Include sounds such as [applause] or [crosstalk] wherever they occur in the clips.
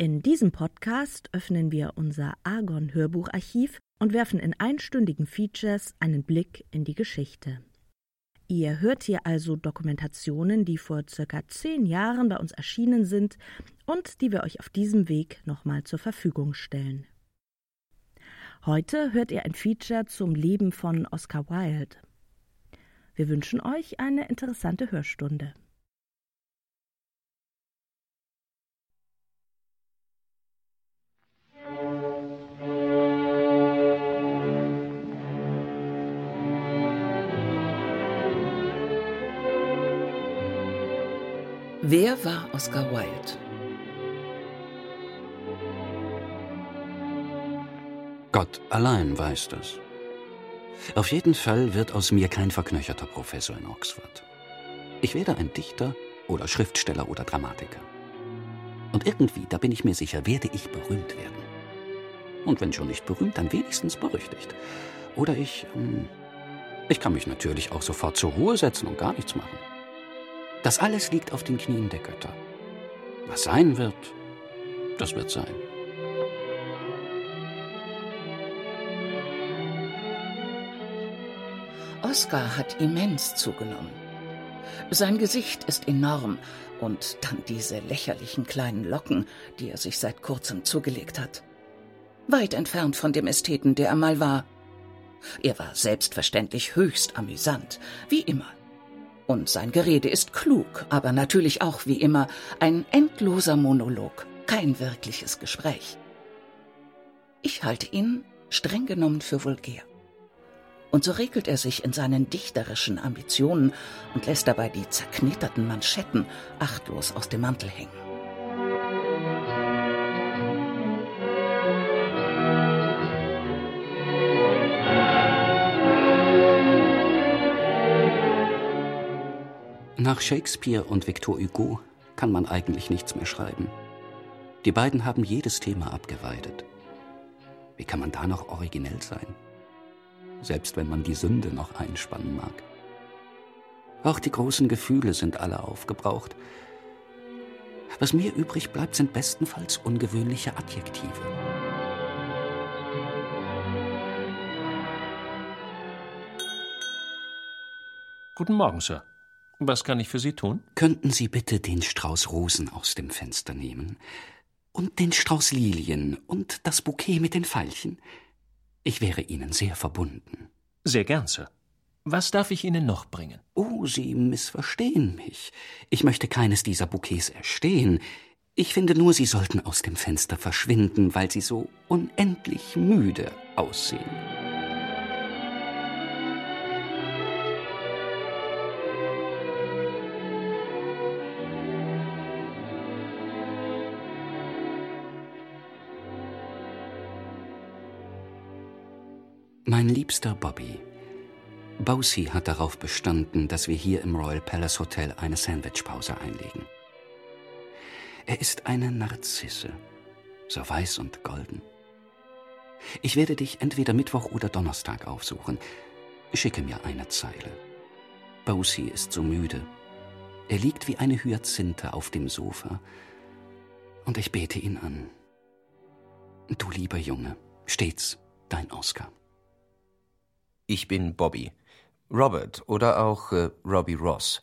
In diesem Podcast öffnen wir unser Argon Hörbucharchiv und werfen in einstündigen Features einen Blick in die Geschichte. Ihr hört hier also Dokumentationen, die vor circa zehn Jahren bei uns erschienen sind und die wir euch auf diesem Weg nochmal zur Verfügung stellen. Heute hört ihr ein Feature zum Leben von Oscar Wilde. Wir wünschen euch eine interessante Hörstunde. Wer war Oscar Wilde? Gott allein weiß das. Auf jeden Fall wird aus mir kein verknöcherter Professor in Oxford. Ich werde ein Dichter oder Schriftsteller oder Dramatiker. Und irgendwie, da bin ich mir sicher, werde ich berühmt werden. Und wenn schon nicht berühmt, dann wenigstens berüchtigt. Oder ich. Hm, ich kann mich natürlich auch sofort zur Ruhe setzen und gar nichts machen. Das alles liegt auf den Knien der Götter. Was sein wird, das wird sein. Oscar hat immens zugenommen. Sein Gesicht ist enorm und dann diese lächerlichen kleinen Locken, die er sich seit kurzem zugelegt hat. Weit entfernt von dem Ästheten, der er mal war. Er war selbstverständlich höchst amüsant, wie immer. Und sein Gerede ist klug, aber natürlich auch wie immer ein endloser Monolog, kein wirkliches Gespräch. Ich halte ihn streng genommen für vulgär. Und so regelt er sich in seinen dichterischen Ambitionen und lässt dabei die zerknitterten Manschetten achtlos aus dem Mantel hängen. Nach Shakespeare und Victor Hugo kann man eigentlich nichts mehr schreiben. Die beiden haben jedes Thema abgeweidet. Wie kann man da noch originell sein? Selbst wenn man die Sünde noch einspannen mag. Auch die großen Gefühle sind alle aufgebraucht. Was mir übrig bleibt, sind bestenfalls ungewöhnliche Adjektive. Guten Morgen, Sir. Was kann ich für Sie tun? Könnten Sie bitte den Strauß Rosen aus dem Fenster nehmen? Und den Strauß Lilien und das Bouquet mit den Veilchen? Ich wäre Ihnen sehr verbunden. Sehr gern, Sir. Was darf ich Ihnen noch bringen? Oh, Sie missverstehen mich. Ich möchte keines dieser Bouquets erstehen. Ich finde nur, Sie sollten aus dem Fenster verschwinden, weil Sie so unendlich müde aussehen. Mein liebster Bobby, Bowsy hat darauf bestanden, dass wir hier im Royal Palace Hotel eine Sandwichpause einlegen. Er ist eine Narzisse, so weiß und golden. Ich werde dich entweder Mittwoch oder Donnerstag aufsuchen. Schicke mir eine Zeile. Bowsy ist so müde. Er liegt wie eine Hyazinthe auf dem Sofa. Und ich bete ihn an. Du lieber Junge, stets dein Oscar. Ich bin Bobby. Robert oder auch äh, Robbie Ross.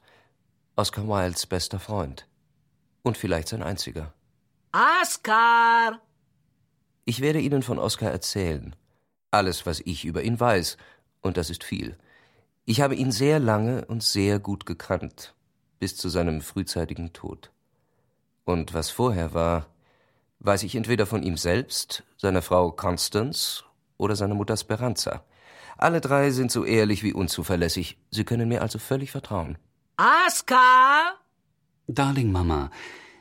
Oscar Wildes bester Freund. Und vielleicht sein einziger. Oscar! Ich werde Ihnen von Oscar erzählen. Alles, was ich über ihn weiß. Und das ist viel. Ich habe ihn sehr lange und sehr gut gekannt. Bis zu seinem frühzeitigen Tod. Und was vorher war, weiß ich entweder von ihm selbst, seiner Frau Constance oder seiner Mutter Speranza. Alle drei sind so ehrlich wie unzuverlässig. Sie können mir also völlig vertrauen. Aska! Darling Mama,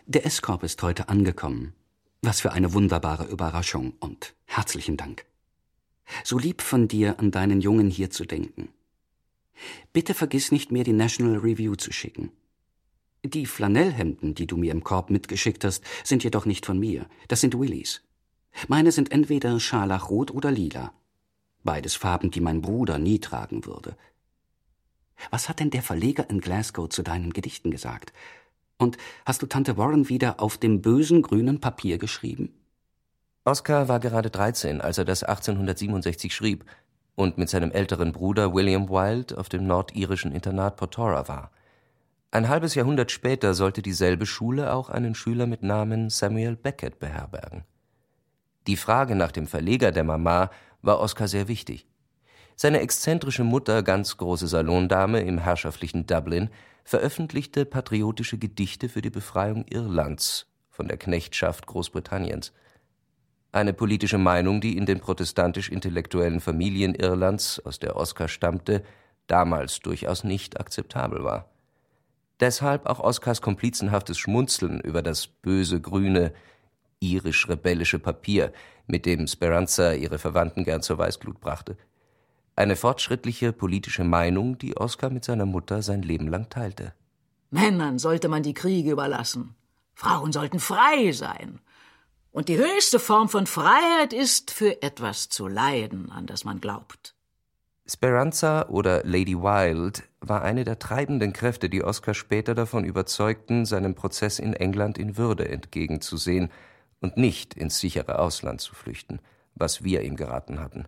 der Eskorb ist heute angekommen. Was für eine wunderbare Überraschung und herzlichen Dank. So lieb von dir, an deinen Jungen hier zu denken. Bitte vergiss nicht mehr, die National Review zu schicken. Die Flanellhemden, die du mir im Korb mitgeschickt hast, sind jedoch nicht von mir. Das sind Willys. Meine sind entweder scharlachrot oder lila. Beides Farben, die mein Bruder nie tragen würde. Was hat denn der Verleger in Glasgow zu deinen Gedichten gesagt? Und hast du Tante Warren wieder auf dem bösen grünen Papier geschrieben? Oscar war gerade 13, als er das 1867 schrieb und mit seinem älteren Bruder William Wilde auf dem nordirischen Internat Portora war. Ein halbes Jahrhundert später sollte dieselbe Schule auch einen Schüler mit Namen Samuel Beckett beherbergen. Die Frage nach dem Verleger der Mama war Oscar sehr wichtig. Seine exzentrische Mutter, ganz große Salondame im herrschaftlichen Dublin, veröffentlichte patriotische Gedichte für die Befreiung Irlands von der Knechtschaft Großbritanniens. Eine politische Meinung, die in den protestantisch-intellektuellen Familien Irlands, aus der Oscar stammte, damals durchaus nicht akzeptabel war. Deshalb auch Oskars komplizenhaftes Schmunzeln über das böse grüne, irisch-rebellische Papier, mit dem Speranza ihre Verwandten gern zur Weißglut brachte. Eine fortschrittliche politische Meinung, die Oskar mit seiner Mutter sein Leben lang teilte. Männern sollte man die Kriege überlassen. Frauen sollten frei sein. Und die höchste Form von Freiheit ist, für etwas zu leiden, an das man glaubt. Speranza oder Lady Wilde war eine der treibenden Kräfte, die Oscar später davon überzeugten, seinem Prozess in England in Würde entgegenzusehen und nicht ins sichere Ausland zu flüchten, was wir ihm geraten hatten.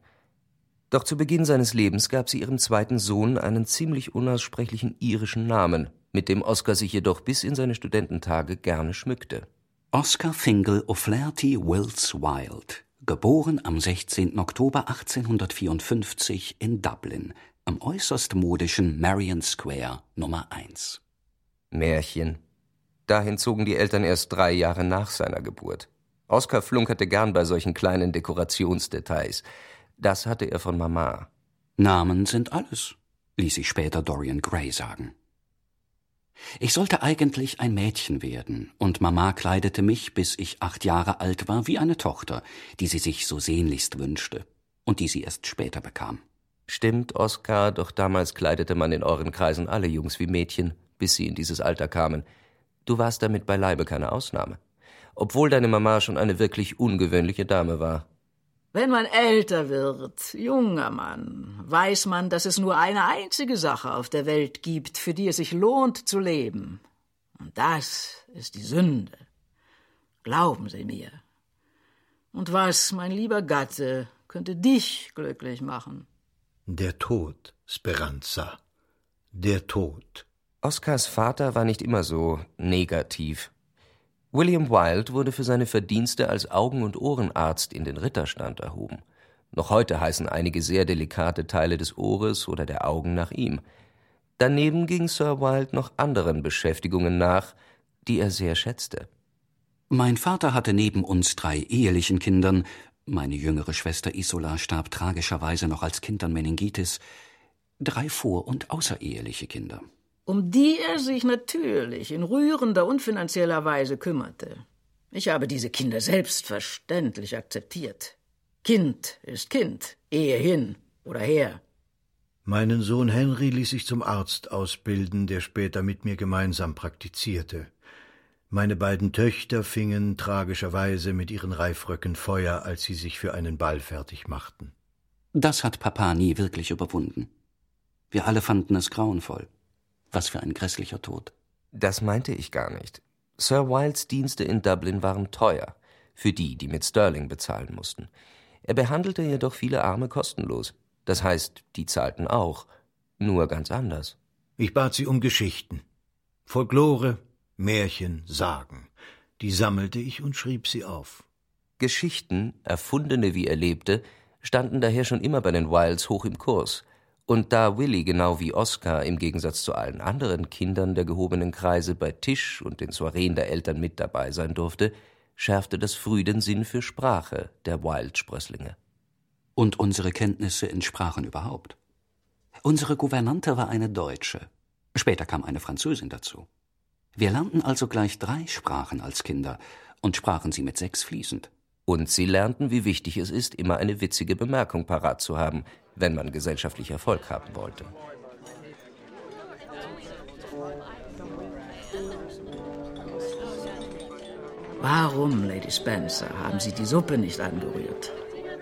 Doch zu Beginn seines Lebens gab sie ihrem zweiten Sohn einen ziemlich unaussprechlichen irischen Namen, mit dem Oscar sich jedoch bis in seine Studententage gerne schmückte. Oscar Fingal O'Flaherty Wills Wilde geboren am 16. Oktober 1854 in Dublin, am äußerst modischen Marion Square Nummer 1. Märchen. Dahin zogen die Eltern erst drei Jahre nach seiner Geburt. Oscar flunkerte gern bei solchen kleinen Dekorationsdetails. Das hatte er von Mama. Namen sind alles, ließ sich später Dorian Gray sagen. Ich sollte eigentlich ein Mädchen werden, und Mama kleidete mich, bis ich acht Jahre alt war, wie eine Tochter, die sie sich so sehnlichst wünschte und die sie erst später bekam. Stimmt, Oskar, doch damals kleidete man in euren Kreisen alle Jungs wie Mädchen, bis sie in dieses Alter kamen. Du warst damit beileibe keine Ausnahme. Obwohl deine Mama schon eine wirklich ungewöhnliche Dame war. Wenn man älter wird, junger Mann, weiß man, dass es nur eine einzige Sache auf der Welt gibt, für die es sich lohnt zu leben. Und das ist die Sünde. Glauben Sie mir. Und was, mein lieber Gatte, könnte dich glücklich machen? Der Tod, Speranza. Der Tod. Oskars Vater war nicht immer so negativ. William Wilde wurde für seine Verdienste als Augen- und Ohrenarzt in den Ritterstand erhoben. Noch heute heißen einige sehr delikate Teile des Ohres oder der Augen nach ihm. Daneben ging Sir Wilde noch anderen Beschäftigungen nach, die er sehr schätzte. Mein Vater hatte neben uns drei ehelichen Kindern, meine jüngere Schwester Isola starb tragischerweise noch als Kind an Meningitis, drei vor- und außereheliche Kinder um die er sich natürlich in rührender und finanzieller Weise kümmerte. Ich habe diese Kinder selbstverständlich akzeptiert. Kind ist Kind, Ehe hin oder her. Meinen Sohn Henry ließ ich zum Arzt ausbilden, der später mit mir gemeinsam praktizierte. Meine beiden Töchter fingen tragischerweise mit ihren Reifröcken Feuer, als sie sich für einen Ball fertig machten. Das hat Papa nie wirklich überwunden. Wir alle fanden es grauenvoll. Was für ein grässlicher Tod. Das meinte ich gar nicht. Sir Wildes Dienste in Dublin waren teuer, für die, die mit Sterling bezahlen mussten. Er behandelte jedoch viele Arme kostenlos. Das heißt, die zahlten auch, nur ganz anders. Ich bat sie um Geschichten. Folklore, Märchen, Sagen. Die sammelte ich und schrieb sie auf. Geschichten, erfundene wie erlebte, standen daher schon immer bei den Wilds hoch im Kurs. Und da Willy genau wie Oscar im Gegensatz zu allen anderen Kindern der gehobenen Kreise bei Tisch und den Soireen der Eltern mit dabei sein durfte, schärfte das früh den Sinn für Sprache der Wild-Sprösslinge. Und unsere Kenntnisse in Sprachen überhaupt. Unsere Gouvernante war eine Deutsche. Später kam eine Französin dazu. Wir lernten also gleich drei Sprachen als Kinder und sprachen sie mit sechs fließend. Und sie lernten, wie wichtig es ist, immer eine witzige Bemerkung parat zu haben, wenn man gesellschaftlich Erfolg haben wollte. Warum, Lady Spencer, haben Sie die Suppe nicht angerührt?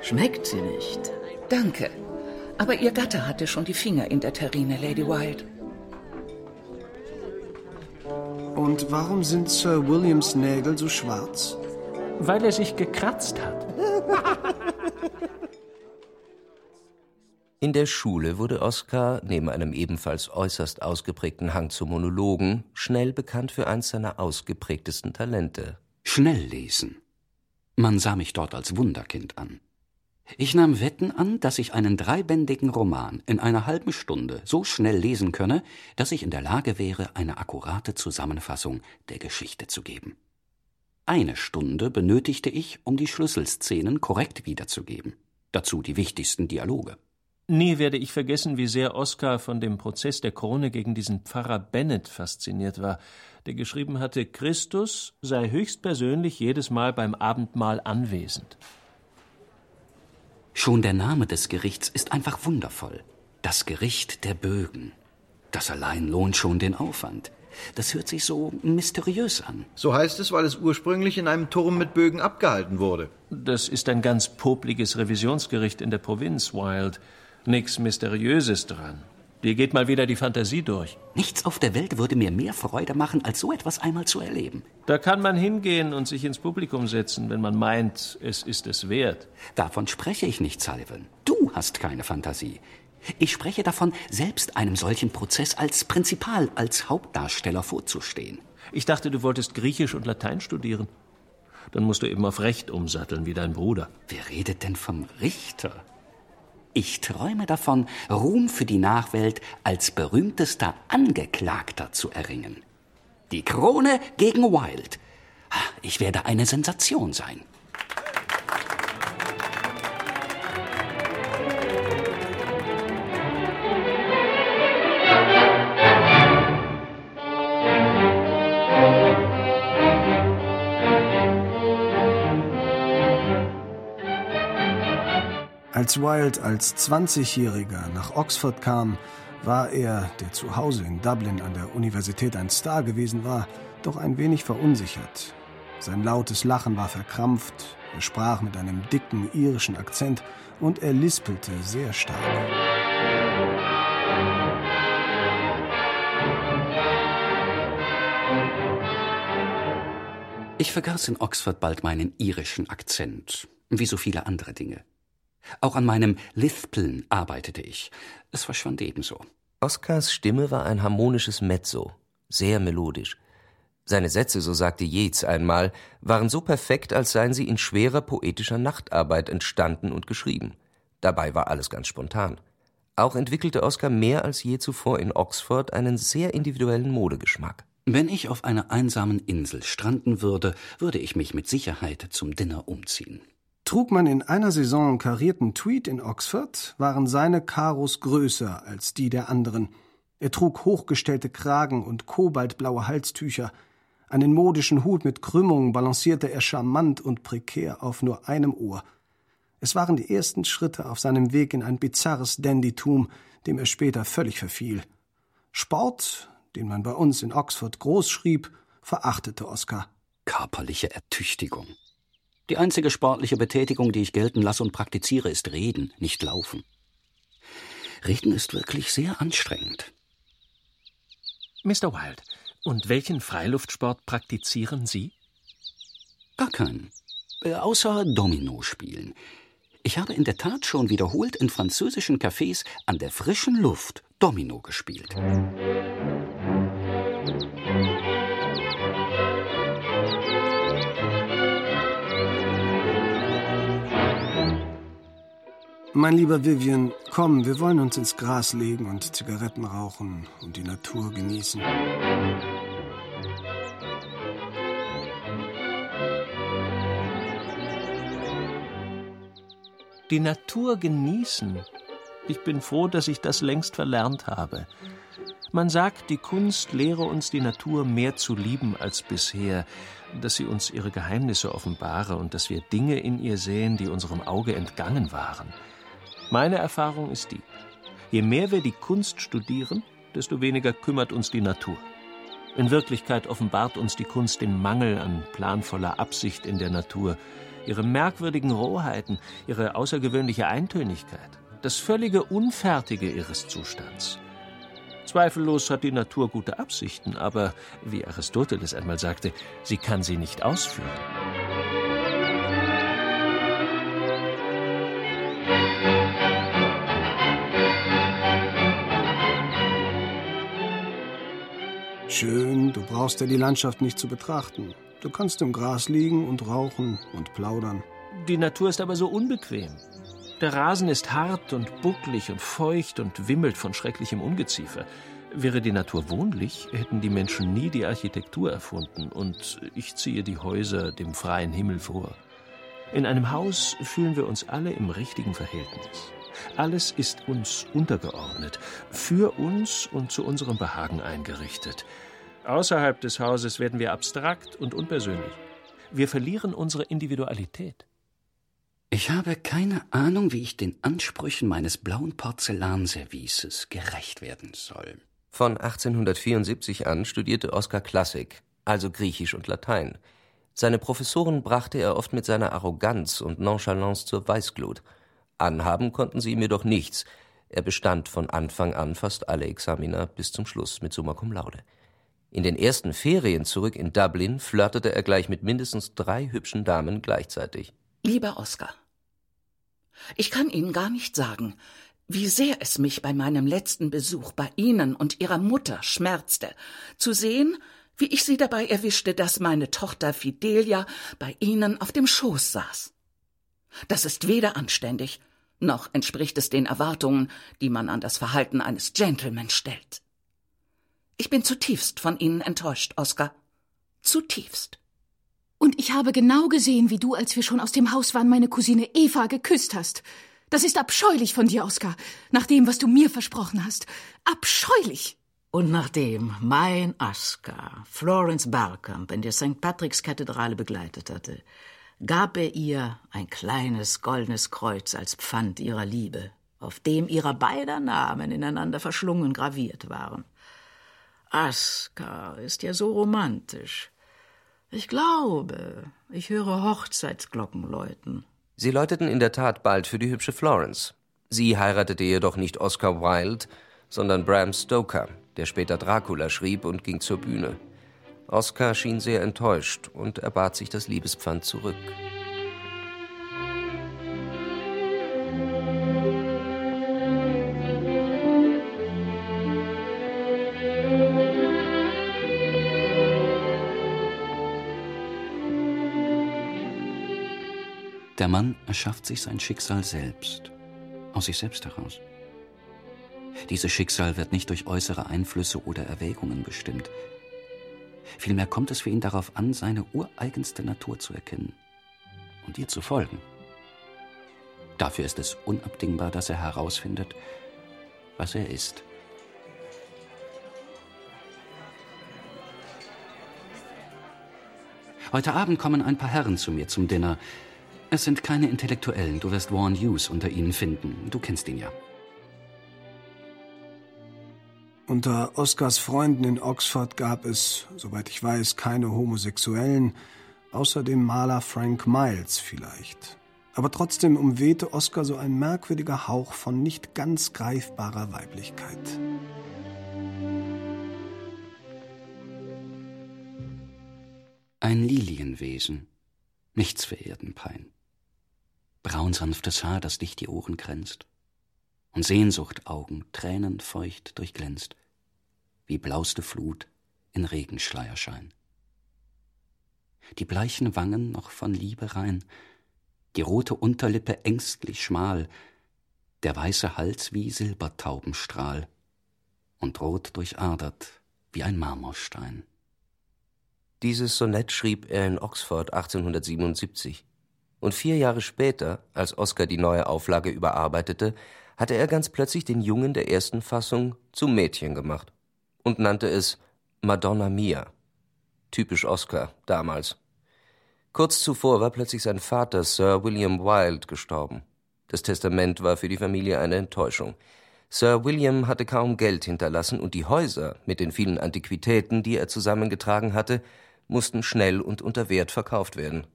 Schmeckt sie nicht? Danke. Aber Ihr Gatte hatte schon die Finger in der Terrine, Lady Wild. Und warum sind Sir Williams Nägel so schwarz? Weil er sich gekratzt hat. [laughs] In der Schule wurde Oskar, neben einem ebenfalls äußerst ausgeprägten Hang zu Monologen, schnell bekannt für eins seiner ausgeprägtesten Talente. Schnell lesen. Man sah mich dort als Wunderkind an. Ich nahm Wetten an, dass ich einen dreibändigen Roman in einer halben Stunde so schnell lesen könne, dass ich in der Lage wäre, eine akkurate Zusammenfassung der Geschichte zu geben. Eine Stunde benötigte ich, um die Schlüsselszenen korrekt wiederzugeben. Dazu die wichtigsten Dialoge. Nie werde ich vergessen, wie sehr Oskar von dem Prozess der Krone gegen diesen Pfarrer Bennett fasziniert war, der geschrieben hatte, Christus sei höchstpersönlich jedes Mal beim Abendmahl anwesend. Schon der Name des Gerichts ist einfach wundervoll. Das Gericht der Bögen. Das allein lohnt schon den Aufwand. Das hört sich so mysteriös an. So heißt es, weil es ursprünglich in einem Turm mit Bögen abgehalten wurde. Das ist ein ganz popliges Revisionsgericht in der Provinz, Wild. Nix Mysteriöses dran. Dir geht mal wieder die Fantasie durch. Nichts auf der Welt würde mir mehr Freude machen, als so etwas einmal zu erleben. Da kann man hingehen und sich ins Publikum setzen, wenn man meint, es ist es wert. Davon spreche ich nicht, Sullivan. Du hast keine Fantasie. Ich spreche davon, selbst einem solchen Prozess als Prinzipal, als Hauptdarsteller vorzustehen. Ich dachte, du wolltest Griechisch und Latein studieren. Dann musst du eben auf Recht umsatteln, wie dein Bruder. Wer redet denn vom Richter? Ich träume davon, Ruhm für die Nachwelt als berühmtester Angeklagter zu erringen. Die Krone gegen Wild. Ich werde eine Sensation sein. Als Wilde als 20-Jähriger nach Oxford kam, war er, der zu Hause in Dublin an der Universität ein Star gewesen war, doch ein wenig verunsichert. Sein lautes Lachen war verkrampft, er sprach mit einem dicken irischen Akzent und er lispelte sehr stark. Ich vergaß in Oxford bald meinen irischen Akzent, wie so viele andere Dinge. Auch an meinem Lispeln arbeitete ich. Es verschwand ebenso. Oskars Stimme war ein harmonisches Mezzo, sehr melodisch. Seine Sätze, so sagte Yeats einmal, waren so perfekt, als seien sie in schwerer poetischer Nachtarbeit entstanden und geschrieben. Dabei war alles ganz spontan. Auch entwickelte Oskar mehr als je zuvor in Oxford einen sehr individuellen Modegeschmack. Wenn ich auf einer einsamen Insel stranden würde, würde ich mich mit Sicherheit zum Dinner umziehen. Trug man in einer Saison karierten Tweed in Oxford, waren seine Karos größer als die der anderen. Er trug hochgestellte Kragen und kobaltblaue Halstücher. Einen modischen Hut mit Krümmungen balancierte er charmant und prekär auf nur einem Ohr. Es waren die ersten Schritte auf seinem Weg in ein bizarres Dandytum, dem er später völlig verfiel. Sport, den man bei uns in Oxford groß schrieb, verachtete Oskar. Körperliche Ertüchtigung. Die einzige sportliche Betätigung, die ich gelten lasse und praktiziere, ist Reden, nicht Laufen. Reden ist wirklich sehr anstrengend. Mr. Wild, und welchen Freiluftsport praktizieren Sie? Gar keinen. Äh, außer Domino spielen. Ich habe in der Tat schon wiederholt in französischen Cafés an der frischen Luft Domino gespielt. Mein lieber Vivian, komm, wir wollen uns ins Gras legen und Zigaretten rauchen und die Natur genießen. Die Natur genießen. Ich bin froh, dass ich das längst verlernt habe. Man sagt, die Kunst lehre uns die Natur mehr zu lieben als bisher, dass sie uns ihre Geheimnisse offenbare und dass wir Dinge in ihr sehen, die unserem Auge entgangen waren. Meine Erfahrung ist die, je mehr wir die Kunst studieren, desto weniger kümmert uns die Natur. In Wirklichkeit offenbart uns die Kunst den Mangel an planvoller Absicht in der Natur, ihre merkwürdigen Rohheiten, ihre außergewöhnliche Eintönigkeit, das völlige Unfertige ihres Zustands. Zweifellos hat die Natur gute Absichten, aber, wie Aristoteles einmal sagte, sie kann sie nicht ausführen. Schön, du brauchst ja die Landschaft nicht zu betrachten. Du kannst im Gras liegen und rauchen und plaudern. Die Natur ist aber so unbequem. Der Rasen ist hart und bucklig und feucht und wimmelt von schrecklichem Ungeziefer. Wäre die Natur wohnlich, hätten die Menschen nie die Architektur erfunden, und ich ziehe die Häuser dem freien Himmel vor. In einem Haus fühlen wir uns alle im richtigen Verhältnis. Alles ist uns untergeordnet, für uns und zu unserem Behagen eingerichtet. Außerhalb des Hauses werden wir abstrakt und unpersönlich. Wir verlieren unsere Individualität. Ich habe keine Ahnung, wie ich den Ansprüchen meines blauen Porzellanservices gerecht werden soll. Von 1874 an studierte Oskar Klassik, also Griechisch und Latein. Seine Professoren brachte er oft mit seiner Arroganz und Nonchalance zur Weißglut. Anhaben konnten sie ihm jedoch nichts. Er bestand von Anfang an fast alle Examina bis zum Schluss mit Summa Cum Laude. In den ersten Ferien zurück in Dublin flirtete er gleich mit mindestens drei hübschen Damen gleichzeitig. Lieber Oskar, ich kann Ihnen gar nicht sagen, wie sehr es mich bei meinem letzten Besuch bei Ihnen und Ihrer Mutter schmerzte, zu sehen, wie ich Sie dabei erwischte, dass meine Tochter Fidelia bei Ihnen auf dem Schoß saß. Das ist weder anständig, noch entspricht es den Erwartungen, die man an das Verhalten eines Gentleman stellt. Ich bin zutiefst von Ihnen enttäuscht, Oskar. Zutiefst. Und ich habe genau gesehen, wie du, als wir schon aus dem Haus waren, meine Cousine Eva geküsst hast. Das ist abscheulich von dir, Oskar, nach dem, was du mir versprochen hast. Abscheulich! Und nachdem mein Aska Florence Barkamp in der St. Patricks Kathedrale begleitet hatte, gab er ihr ein kleines goldenes Kreuz als Pfand ihrer Liebe, auf dem ihrer beider Namen ineinander verschlungen graviert waren. Aska ist ja so romantisch. Ich glaube, ich höre Hochzeitsglocken läuten. Sie läuteten in der Tat bald für die hübsche Florence. Sie heiratete jedoch nicht Oscar Wilde, sondern Bram Stoker, der später Dracula schrieb und ging zur Bühne. Oscar schien sehr enttäuscht und erbat sich das Liebespfand zurück. Der Mann erschafft sich sein Schicksal selbst, aus sich selbst heraus. Dieses Schicksal wird nicht durch äußere Einflüsse oder Erwägungen bestimmt. Vielmehr kommt es für ihn darauf an, seine ureigenste Natur zu erkennen und ihr zu folgen. Dafür ist es unabdingbar, dass er herausfindet, was er ist. Heute Abend kommen ein paar Herren zu mir zum Dinner. Es sind keine Intellektuellen. Du wirst Warren Hughes unter ihnen finden. Du kennst ihn ja. Unter Oscars Freunden in Oxford gab es, soweit ich weiß, keine Homosexuellen, außer dem Maler Frank Miles vielleicht. Aber trotzdem umwehte Oscar so ein merkwürdiger Hauch von nicht ganz greifbarer Weiblichkeit. Ein Lilienwesen, nichts für Erdenpein braunsanftes Haar, das dicht die Ohren kränzt, und Sehnsuchtaugen, tränenfeucht durchglänzt, wie blauste Flut in Regenschleierschein. Die bleichen Wangen noch von Liebe rein, die rote Unterlippe ängstlich schmal, der weiße Hals wie Silbertaubenstrahl und rot durchadert wie ein Marmorstein. Dieses Sonett schrieb er in Oxford 1877. Und vier Jahre später, als Oscar die neue Auflage überarbeitete, hatte er ganz plötzlich den Jungen der ersten Fassung zum Mädchen gemacht und nannte es Madonna Mia. Typisch Oscar damals. Kurz zuvor war plötzlich sein Vater Sir William Wilde gestorben. Das Testament war für die Familie eine Enttäuschung. Sir William hatte kaum Geld hinterlassen und die Häuser mit den vielen Antiquitäten, die er zusammengetragen hatte, mussten schnell und unter Wert verkauft werden.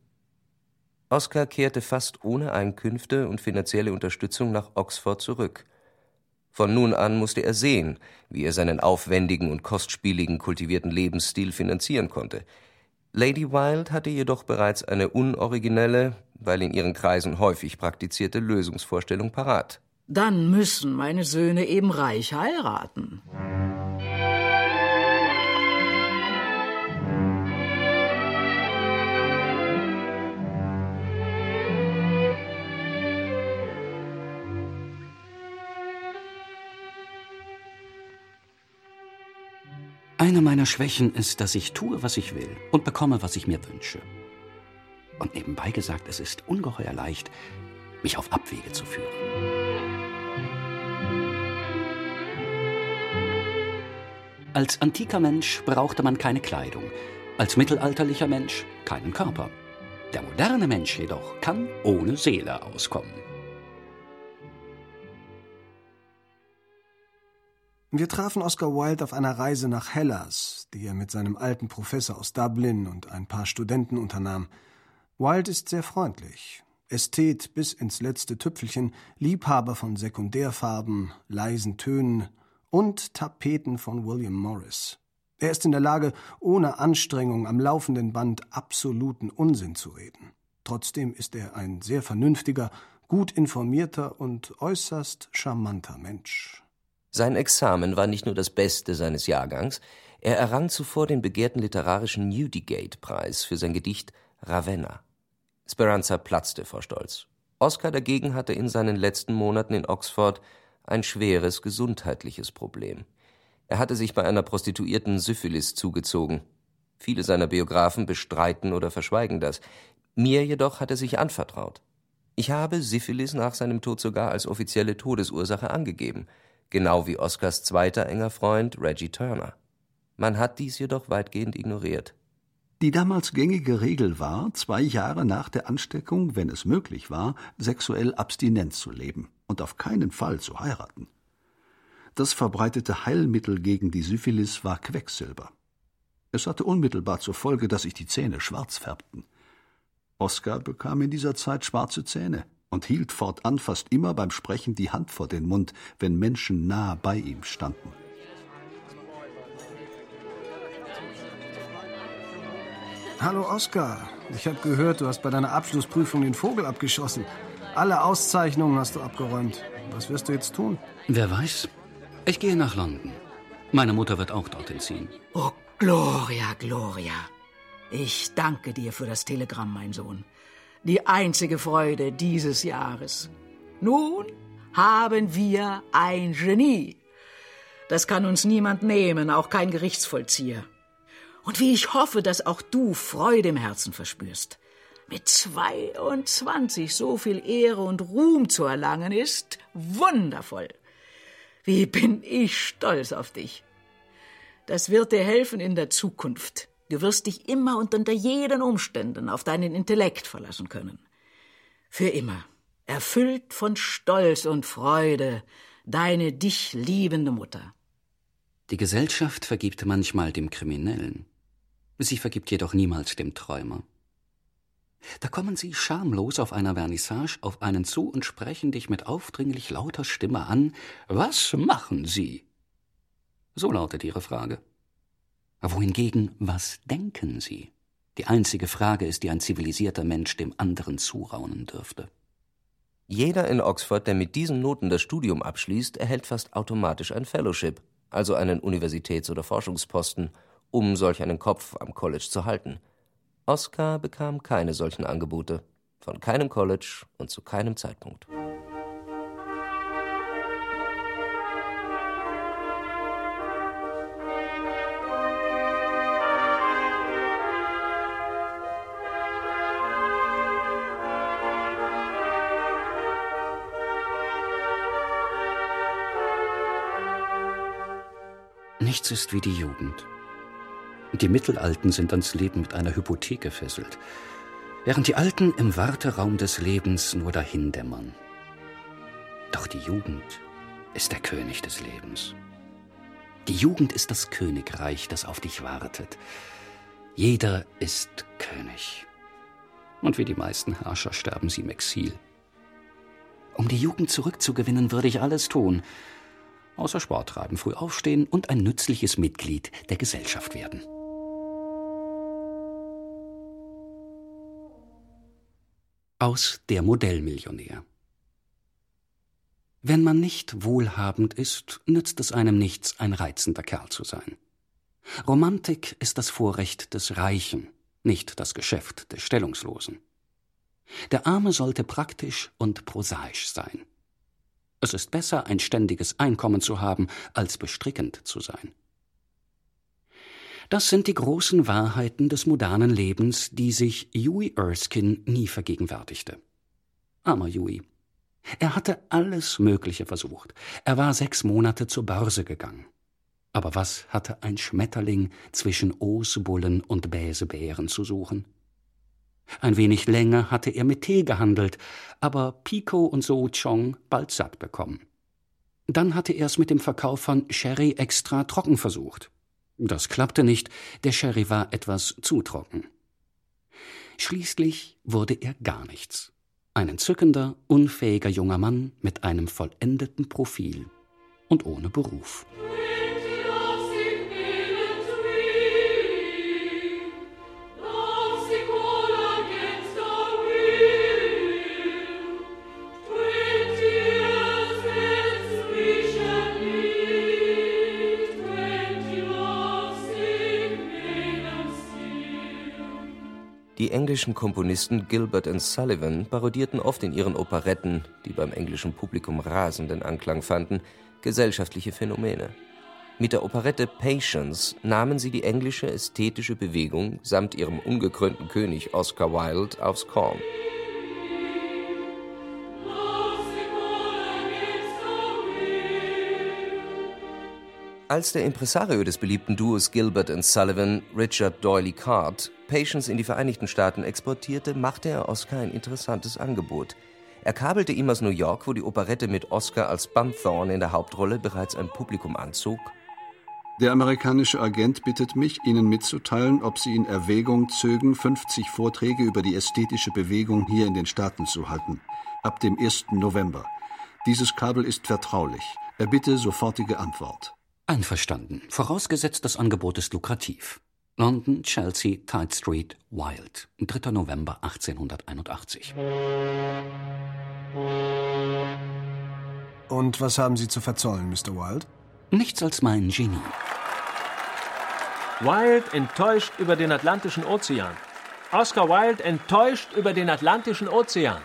Oscar kehrte fast ohne Einkünfte und finanzielle Unterstützung nach Oxford zurück. Von nun an musste er sehen, wie er seinen aufwendigen und kostspieligen kultivierten Lebensstil finanzieren konnte. Lady Wilde hatte jedoch bereits eine unoriginelle, weil in ihren Kreisen häufig praktizierte Lösungsvorstellung parat. Dann müssen meine Söhne eben reich heiraten. Eine meiner Schwächen ist, dass ich tue, was ich will und bekomme, was ich mir wünsche. Und nebenbei gesagt, es ist ungeheuer leicht, mich auf Abwege zu führen. Als antiker Mensch brauchte man keine Kleidung, als mittelalterlicher Mensch keinen Körper. Der moderne Mensch jedoch kann ohne Seele auskommen. Wir trafen Oscar Wilde auf einer Reise nach Hellas, die er mit seinem alten Professor aus Dublin und ein paar Studenten unternahm. Wilde ist sehr freundlich, Ästhet bis ins letzte Tüpfelchen, Liebhaber von Sekundärfarben, leisen Tönen und Tapeten von William Morris. Er ist in der Lage, ohne Anstrengung am laufenden Band absoluten Unsinn zu reden. Trotzdem ist er ein sehr vernünftiger, gut informierter und äußerst charmanter Mensch. Sein Examen war nicht nur das beste seines Jahrgangs, er errang zuvor den begehrten literarischen Newdigate-Preis für sein Gedicht Ravenna. Speranza platzte vor Stolz. Oscar dagegen hatte in seinen letzten Monaten in Oxford ein schweres gesundheitliches Problem. Er hatte sich bei einer Prostituierten Syphilis zugezogen. Viele seiner Biografen bestreiten oder verschweigen das. Mir jedoch hat er sich anvertraut. Ich habe Syphilis nach seinem Tod sogar als offizielle Todesursache angegeben – genau wie Oscars zweiter enger Freund Reggie Turner. Man hat dies jedoch weitgehend ignoriert. Die damals gängige Regel war, zwei Jahre nach der Ansteckung, wenn es möglich war, sexuell abstinent zu leben und auf keinen Fall zu heiraten. Das verbreitete Heilmittel gegen die Syphilis war Quecksilber. Es hatte unmittelbar zur Folge, dass sich die Zähne schwarz färbten. Oskar bekam in dieser Zeit schwarze Zähne und hielt fortan fast immer beim Sprechen die Hand vor den Mund, wenn Menschen nah bei ihm standen. Hallo Oskar, ich habe gehört, du hast bei deiner Abschlussprüfung den Vogel abgeschossen. Alle Auszeichnungen hast du abgeräumt. Was wirst du jetzt tun? Wer weiß. Ich gehe nach London. Meine Mutter wird auch dorthin ziehen. Oh, Gloria, Gloria. Ich danke dir für das Telegramm, mein Sohn die einzige Freude dieses Jahres. Nun haben wir ein Genie. Das kann uns niemand nehmen, auch kein Gerichtsvollzieher. Und wie ich hoffe, dass auch du Freude im Herzen verspürst. Mit 22 so viel Ehre und Ruhm zu erlangen, ist wundervoll. Wie bin ich stolz auf dich. Das wird dir helfen in der Zukunft. Du wirst dich immer und unter jeden Umständen auf deinen Intellekt verlassen können. Für immer, erfüllt von Stolz und Freude, deine dich liebende Mutter. Die Gesellschaft vergibt manchmal dem Kriminellen. Sie vergibt jedoch niemals dem Träumer. Da kommen sie schamlos auf einer Vernissage auf einen zu und sprechen dich mit aufdringlich lauter Stimme an. Was machen Sie? So lautet ihre Frage wohingegen, was denken Sie? Die einzige Frage ist, die ein zivilisierter Mensch dem anderen zuraunen dürfte. Jeder in Oxford, der mit diesen Noten das Studium abschließt, erhält fast automatisch ein Fellowship, also einen Universitäts- oder Forschungsposten, um solch einen Kopf am College zu halten. Oscar bekam keine solchen Angebote, von keinem College und zu keinem Zeitpunkt. Nichts ist wie die Jugend. Die Mittelalten sind ans Leben mit einer Hypothek gefesselt, während die Alten im Warteraum des Lebens nur dahindämmern. Doch die Jugend ist der König des Lebens. Die Jugend ist das Königreich, das auf dich wartet. Jeder ist König. Und wie die meisten Herrscher sterben sie im Exil. Um die Jugend zurückzugewinnen, würde ich alles tun, außer Sport treiben, früh aufstehen und ein nützliches Mitglied der Gesellschaft werden. Aus Der Modellmillionär Wenn man nicht wohlhabend ist, nützt es einem nichts, ein reizender Kerl zu sein. Romantik ist das Vorrecht des Reichen, nicht das Geschäft des Stellungslosen. Der Arme sollte praktisch und prosaisch sein. Es ist besser, ein ständiges Einkommen zu haben, als bestrickend zu sein. Das sind die großen Wahrheiten des modernen Lebens, die sich Huey Erskine nie vergegenwärtigte. Armer Huey. Er hatte alles Mögliche versucht. Er war sechs Monate zur Börse gegangen. Aber was hatte ein Schmetterling zwischen Oosbullen und Bäsebären zu suchen? Ein wenig länger hatte er mit Tee gehandelt, aber Pico und So Chong bald satt bekommen. Dann hatte er es mit dem Verkauf von Sherry extra trocken versucht. Das klappte nicht, der Sherry war etwas zu trocken. Schließlich wurde er gar nichts. Ein entzückender, unfähiger junger Mann mit einem vollendeten Profil und ohne Beruf. Die englischen Komponisten Gilbert und Sullivan parodierten oft in ihren Operetten, die beim englischen Publikum rasenden Anklang fanden, gesellschaftliche Phänomene. Mit der Operette Patience nahmen sie die englische ästhetische Bewegung samt ihrem ungekrönten König Oscar Wilde aufs Korn. Als der Impresario des beliebten Duos Gilbert and Sullivan, Richard Doyley Card, Patience in die Vereinigten Staaten exportierte, machte er Oscar ein interessantes Angebot. Er kabelte ihm aus New York, wo die Operette mit Oscar als Bunthorne in der Hauptrolle bereits ein Publikum anzog. Der amerikanische Agent bittet mich, Ihnen mitzuteilen, ob Sie in Erwägung zögen, 50 Vorträge über die ästhetische Bewegung hier in den Staaten zu halten. Ab dem 1. November. Dieses Kabel ist vertraulich. Er bitte sofortige Antwort. Einverstanden, vorausgesetzt das Angebot ist lukrativ. London, Chelsea, Tite Street, Wild, 3. November 1881. Und was haben Sie zu verzollen, Mr. Wilde? Nichts als mein Genie. Wilde enttäuscht über den Atlantischen Ozean. Oscar Wilde enttäuscht über den Atlantischen Ozean.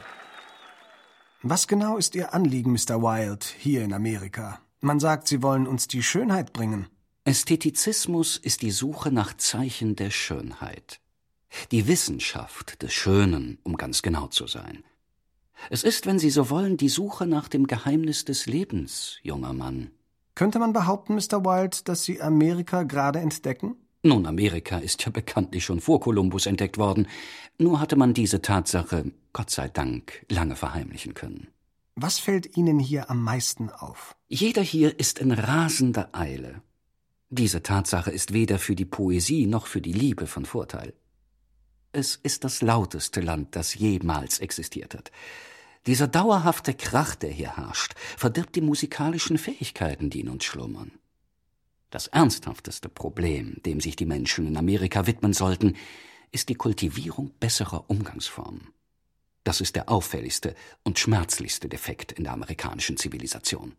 Was genau ist Ihr Anliegen, Mr. Wilde, hier in Amerika? Man sagt, Sie wollen uns die Schönheit bringen. Ästhetizismus ist die Suche nach Zeichen der Schönheit. Die Wissenschaft des Schönen, um ganz genau zu sein. Es ist, wenn Sie so wollen, die Suche nach dem Geheimnis des Lebens, junger Mann. Könnte man behaupten, Mr. Wilde, dass Sie Amerika gerade entdecken? Nun, Amerika ist ja bekanntlich schon vor Kolumbus entdeckt worden. Nur hatte man diese Tatsache, Gott sei Dank, lange verheimlichen können. Was fällt Ihnen hier am meisten auf? Jeder hier ist in rasender Eile. Diese Tatsache ist weder für die Poesie noch für die Liebe von Vorteil. Es ist das lauteste Land, das jemals existiert hat. Dieser dauerhafte Krach, der hier herrscht, verdirbt die musikalischen Fähigkeiten, die in uns schlummern. Das ernsthafteste Problem, dem sich die Menschen in Amerika widmen sollten, ist die Kultivierung besserer Umgangsformen. Das ist der auffälligste und schmerzlichste Defekt in der amerikanischen Zivilisation.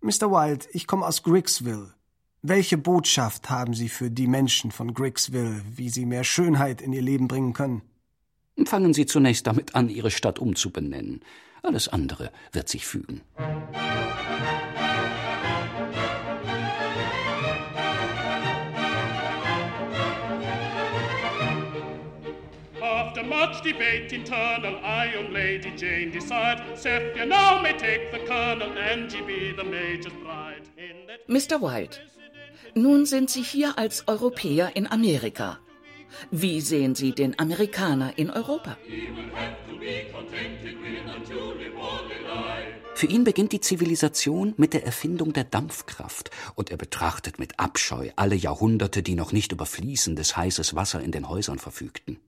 Mr. Wilde, ich komme aus Grigsville. Welche Botschaft haben Sie für die Menschen von Grigsville, wie sie mehr Schönheit in ihr Leben bringen können? Fangen Sie zunächst damit an, Ihre Stadt umzubenennen. Alles andere wird sich fügen. After debate internal, I and Lady Jane decide Seth, now may take the colonel and ye be the major's bride. Mr. Wilde, Nun sind Sie hier als Europäer in Amerika. Wie sehen Sie den Amerikaner in Europa? Für ihn beginnt die Zivilisation mit der Erfindung der Dampfkraft, und er betrachtet mit Abscheu alle Jahrhunderte, die noch nicht über fließendes heißes Wasser in den Häusern verfügten.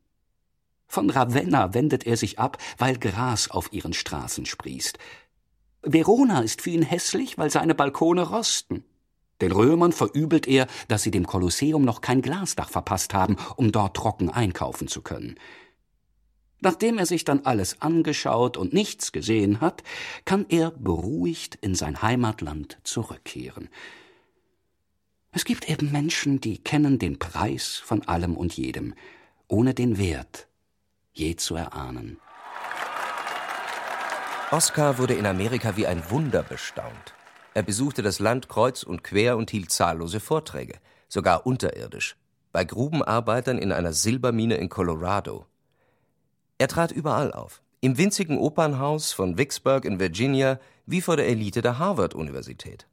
Von Ravenna wendet er sich ab, weil Gras auf ihren Straßen sprießt. Verona ist für ihn hässlich, weil seine Balkone rosten. Den Römern verübelt er, dass sie dem Kolosseum noch kein Glasdach verpasst haben, um dort trocken einkaufen zu können. Nachdem er sich dann alles angeschaut und nichts gesehen hat, kann er beruhigt in sein Heimatland zurückkehren. Es gibt eben Menschen, die kennen den Preis von allem und jedem, ohne den Wert je zu erahnen. Oskar wurde in Amerika wie ein Wunder bestaunt. Er besuchte das Land kreuz und quer und hielt zahllose Vorträge, sogar unterirdisch, bei Grubenarbeitern in einer Silbermine in Colorado. Er trat überall auf, im winzigen Opernhaus von Vicksburg in Virginia wie vor der Elite der Harvard-Universität.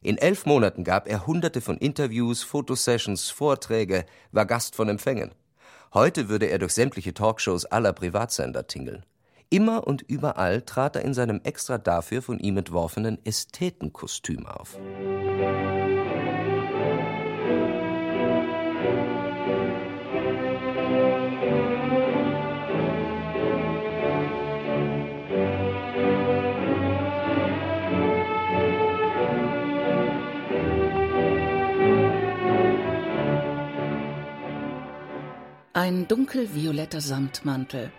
In elf Monaten gab er hunderte von Interviews, Fotosessions, Vorträge, war Gast von Empfängen. Heute würde er durch sämtliche Talkshows aller Privatsender tingeln. Immer und überall trat er in seinem extra dafür von ihm entworfenen Ästhetenkostüm auf. Ein dunkelvioletter Samtmantel,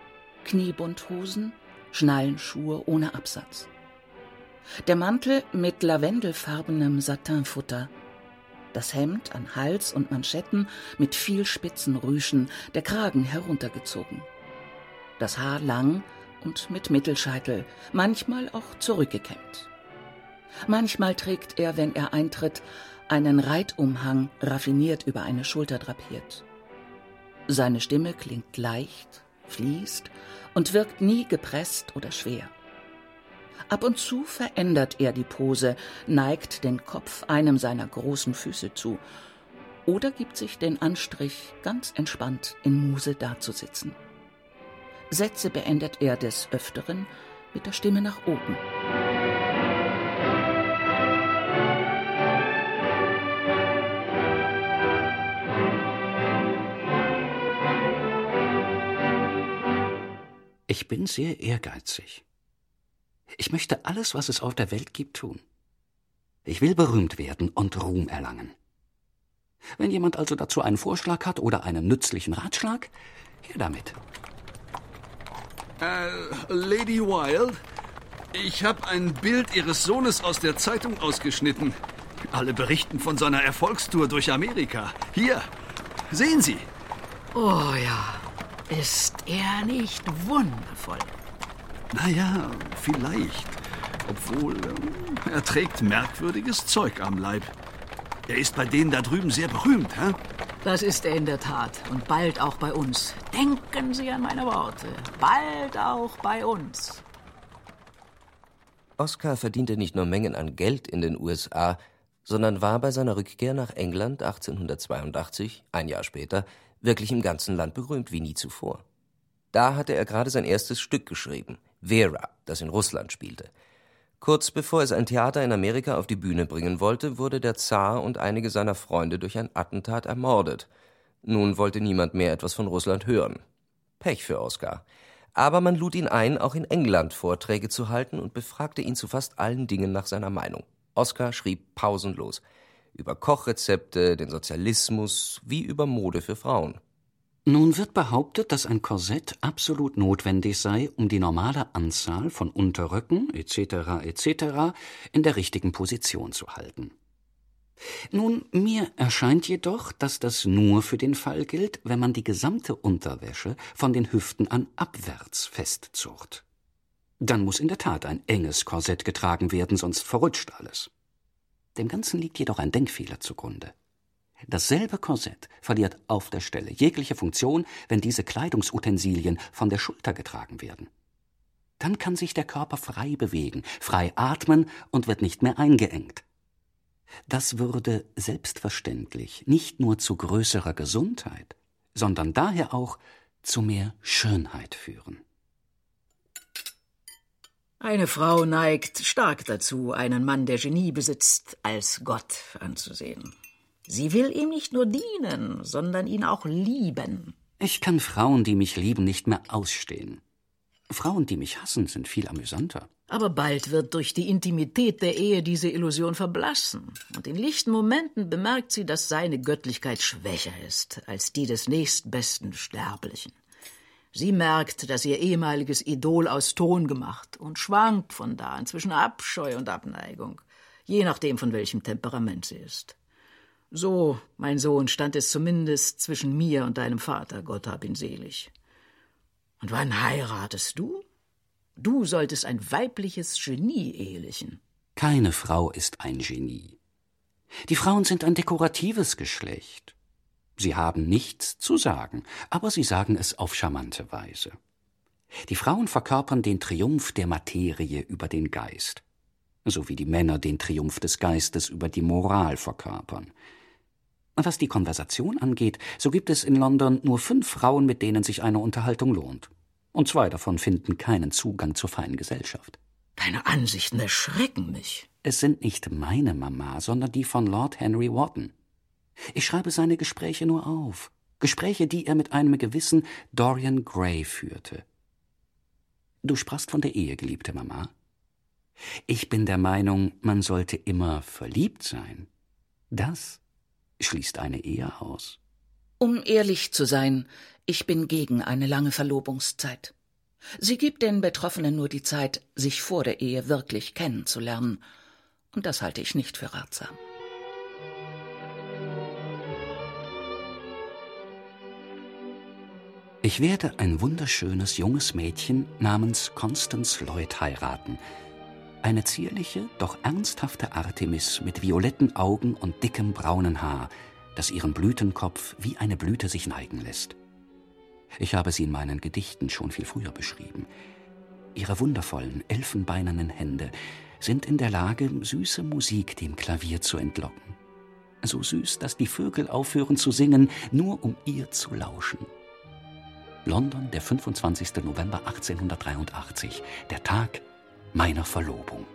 Kniebundhosen, Schnallenschuhe ohne Absatz. Der Mantel mit lavendelfarbenem Satinfutter. Das Hemd an Hals und Manschetten mit viel spitzen Rüschen, der Kragen heruntergezogen. Das Haar lang und mit Mittelscheitel, manchmal auch zurückgekämmt. Manchmal trägt er, wenn er eintritt, einen Reitumhang raffiniert über eine Schulter drapiert. Seine Stimme klingt leicht, fließt und wirkt nie gepresst oder schwer. Ab und zu verändert er die Pose, neigt den Kopf einem seiner großen Füße zu oder gibt sich den Anstrich, ganz entspannt in Muse dazusitzen. Sätze beendet er des Öfteren mit der Stimme nach oben. Ich bin sehr ehrgeizig. Ich möchte alles, was es auf der Welt gibt, tun. Ich will berühmt werden und Ruhm erlangen. Wenn jemand also dazu einen Vorschlag hat oder einen nützlichen Ratschlag, her damit. Äh, Lady Wild, ich habe ein Bild Ihres Sohnes aus der Zeitung ausgeschnitten. Alle berichten von seiner Erfolgstour durch Amerika. Hier, sehen Sie. Oh ja, ist er nicht wundervoll? Naja, vielleicht. Obwohl, äh, er trägt merkwürdiges Zeug am Leib. Er ist bei denen da drüben sehr berühmt, hä? Das ist er in der Tat. Und bald auch bei uns. Denken Sie an meine Worte. Bald auch bei uns. Oscar verdiente nicht nur Mengen an Geld in den USA, sondern war bei seiner Rückkehr nach England 1882, ein Jahr später, wirklich im ganzen Land berühmt wie nie zuvor. Da hatte er gerade sein erstes Stück geschrieben, Vera, das in Russland spielte. Kurz bevor es ein Theater in Amerika auf die Bühne bringen wollte, wurde der Zar und einige seiner Freunde durch ein Attentat ermordet. Nun wollte niemand mehr etwas von Russland hören. Pech für Oskar. Aber man lud ihn ein, auch in England Vorträge zu halten und befragte ihn zu fast allen Dingen nach seiner Meinung. Oskar schrieb pausenlos über Kochrezepte, den Sozialismus, wie über Mode für Frauen. Nun wird behauptet, dass ein Korsett absolut notwendig sei, um die normale Anzahl von Unterröcken etc. etc. in der richtigen Position zu halten. Nun, mir erscheint jedoch, dass das nur für den Fall gilt, wenn man die gesamte Unterwäsche von den Hüften an abwärts festzurrt. Dann muss in der Tat ein enges Korsett getragen werden, sonst verrutscht alles. Dem Ganzen liegt jedoch ein Denkfehler zugrunde. Dasselbe Korsett verliert auf der Stelle jegliche Funktion, wenn diese Kleidungsutensilien von der Schulter getragen werden. Dann kann sich der Körper frei bewegen, frei atmen und wird nicht mehr eingeengt. Das würde selbstverständlich nicht nur zu größerer Gesundheit, sondern daher auch zu mehr Schönheit führen. Eine Frau neigt stark dazu, einen Mann, der Genie besitzt, als Gott anzusehen. Sie will ihm nicht nur dienen, sondern ihn auch lieben. Ich kann Frauen, die mich lieben, nicht mehr ausstehen. Frauen, die mich hassen, sind viel amüsanter. Aber bald wird durch die Intimität der Ehe diese Illusion verblassen. Und in lichten Momenten bemerkt sie, dass seine Göttlichkeit schwächer ist als die des nächstbesten Sterblichen. Sie merkt, dass ihr ehemaliges Idol aus Ton gemacht und schwankt von da an zwischen Abscheu und Abneigung, je nachdem, von welchem Temperament sie ist. So, mein Sohn, stand es zumindest zwischen mir und deinem Vater, Gott hab ihn selig. Und wann heiratest du? Du solltest ein weibliches Genie ehelichen. Keine Frau ist ein Genie. Die Frauen sind ein dekoratives Geschlecht. Sie haben nichts zu sagen, aber sie sagen es auf charmante Weise. Die Frauen verkörpern den Triumph der Materie über den Geist, so wie die Männer den Triumph des Geistes über die Moral verkörpern. Was die Konversation angeht, so gibt es in London nur fünf Frauen, mit denen sich eine Unterhaltung lohnt. Und zwei davon finden keinen Zugang zur feinen Gesellschaft. Deine Ansichten erschrecken mich. Es sind nicht meine Mama, sondern die von Lord Henry Wotton. Ich schreibe seine Gespräche nur auf. Gespräche, die er mit einem gewissen Dorian Gray führte. Du sprachst von der Ehe, geliebte Mama. Ich bin der Meinung, man sollte immer verliebt sein. Das schließt eine Ehe aus. Um ehrlich zu sein, ich bin gegen eine lange Verlobungszeit. Sie gibt den Betroffenen nur die Zeit, sich vor der Ehe wirklich kennenzulernen, und das halte ich nicht für ratsam. Ich werde ein wunderschönes junges Mädchen namens Constance Lloyd heiraten. Eine zierliche, doch ernsthafte Artemis mit violetten Augen und dickem braunen Haar, das ihren Blütenkopf wie eine Blüte sich neigen lässt. Ich habe sie in meinen Gedichten schon viel früher beschrieben. Ihre wundervollen, elfenbeinernen Hände sind in der Lage, süße Musik dem Klavier zu entlocken. So süß, dass die Vögel aufhören zu singen, nur um ihr zu lauschen. London, der 25. November 1883, der Tag meiner Verlobung.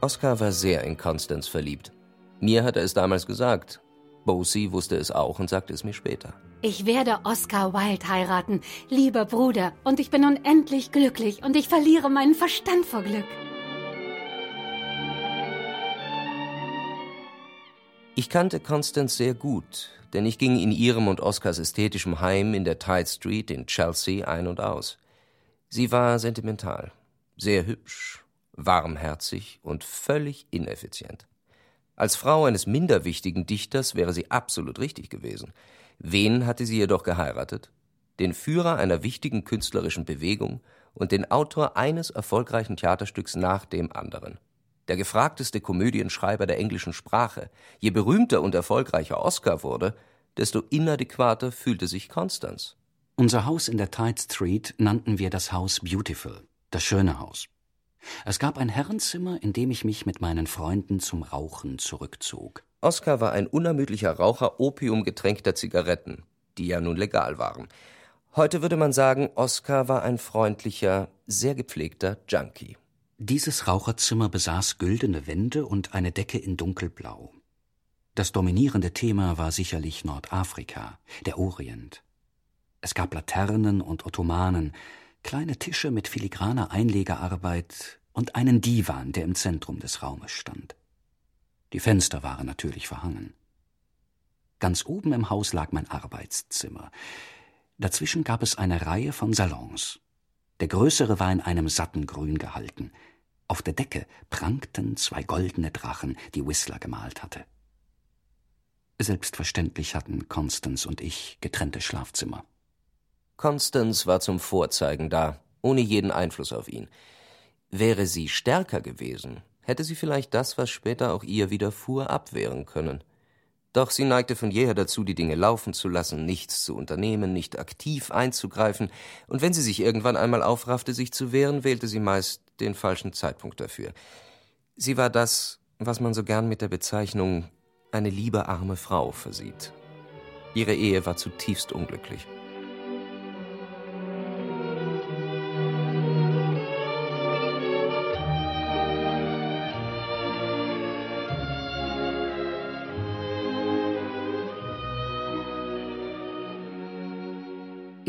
Oscar war sehr in Constance verliebt. Mir hat er es damals gesagt. Bosie wusste es auch und sagte es mir später. Ich werde Oscar Wilde heiraten, lieber Bruder, und ich bin unendlich glücklich und ich verliere meinen Verstand vor Glück. Ich kannte Constance sehr gut, denn ich ging in ihrem und Oscars ästhetischem Heim in der Tide Street in Chelsea ein und aus. Sie war sentimental, sehr hübsch, warmherzig und völlig ineffizient. Als Frau eines minderwichtigen Dichters wäre sie absolut richtig gewesen. Wen hatte sie jedoch geheiratet? Den Führer einer wichtigen künstlerischen Bewegung und den Autor eines erfolgreichen Theaterstücks nach dem anderen der gefragteste Komödienschreiber der englischen Sprache, je berühmter und erfolgreicher Oscar wurde, desto inadäquater fühlte sich Constance. Unser Haus in der Tide Street nannten wir das Haus Beautiful, das schöne Haus. Es gab ein Herrenzimmer, in dem ich mich mit meinen Freunden zum Rauchen zurückzog. Oscar war ein unermüdlicher Raucher opiumgetränkter Zigaretten, die ja nun legal waren. Heute würde man sagen, Oscar war ein freundlicher, sehr gepflegter Junkie. Dieses Raucherzimmer besaß güldene Wände und eine Decke in dunkelblau. Das dominierende Thema war sicherlich Nordafrika, der Orient. Es gab Laternen und Ottomanen, kleine Tische mit filigraner Einlegearbeit und einen Divan, der im Zentrum des Raumes stand. Die Fenster waren natürlich verhangen. Ganz oben im Haus lag mein Arbeitszimmer. Dazwischen gab es eine Reihe von Salons. Der größere war in einem satten Grün gehalten. Auf der Decke prangten zwei goldene Drachen, die Whistler gemalt hatte. Selbstverständlich hatten Constance und ich getrennte Schlafzimmer. Constance war zum Vorzeigen da, ohne jeden Einfluss auf ihn. Wäre sie stärker gewesen, hätte sie vielleicht das, was später auch ihr widerfuhr, abwehren können. Doch sie neigte von jeher dazu, die Dinge laufen zu lassen, nichts zu unternehmen, nicht aktiv einzugreifen, und wenn sie sich irgendwann einmal aufraffte, sich zu wehren, wählte sie meist den falschen Zeitpunkt dafür. Sie war das, was man so gern mit der Bezeichnung eine liebe arme Frau versieht. Ihre Ehe war zutiefst unglücklich.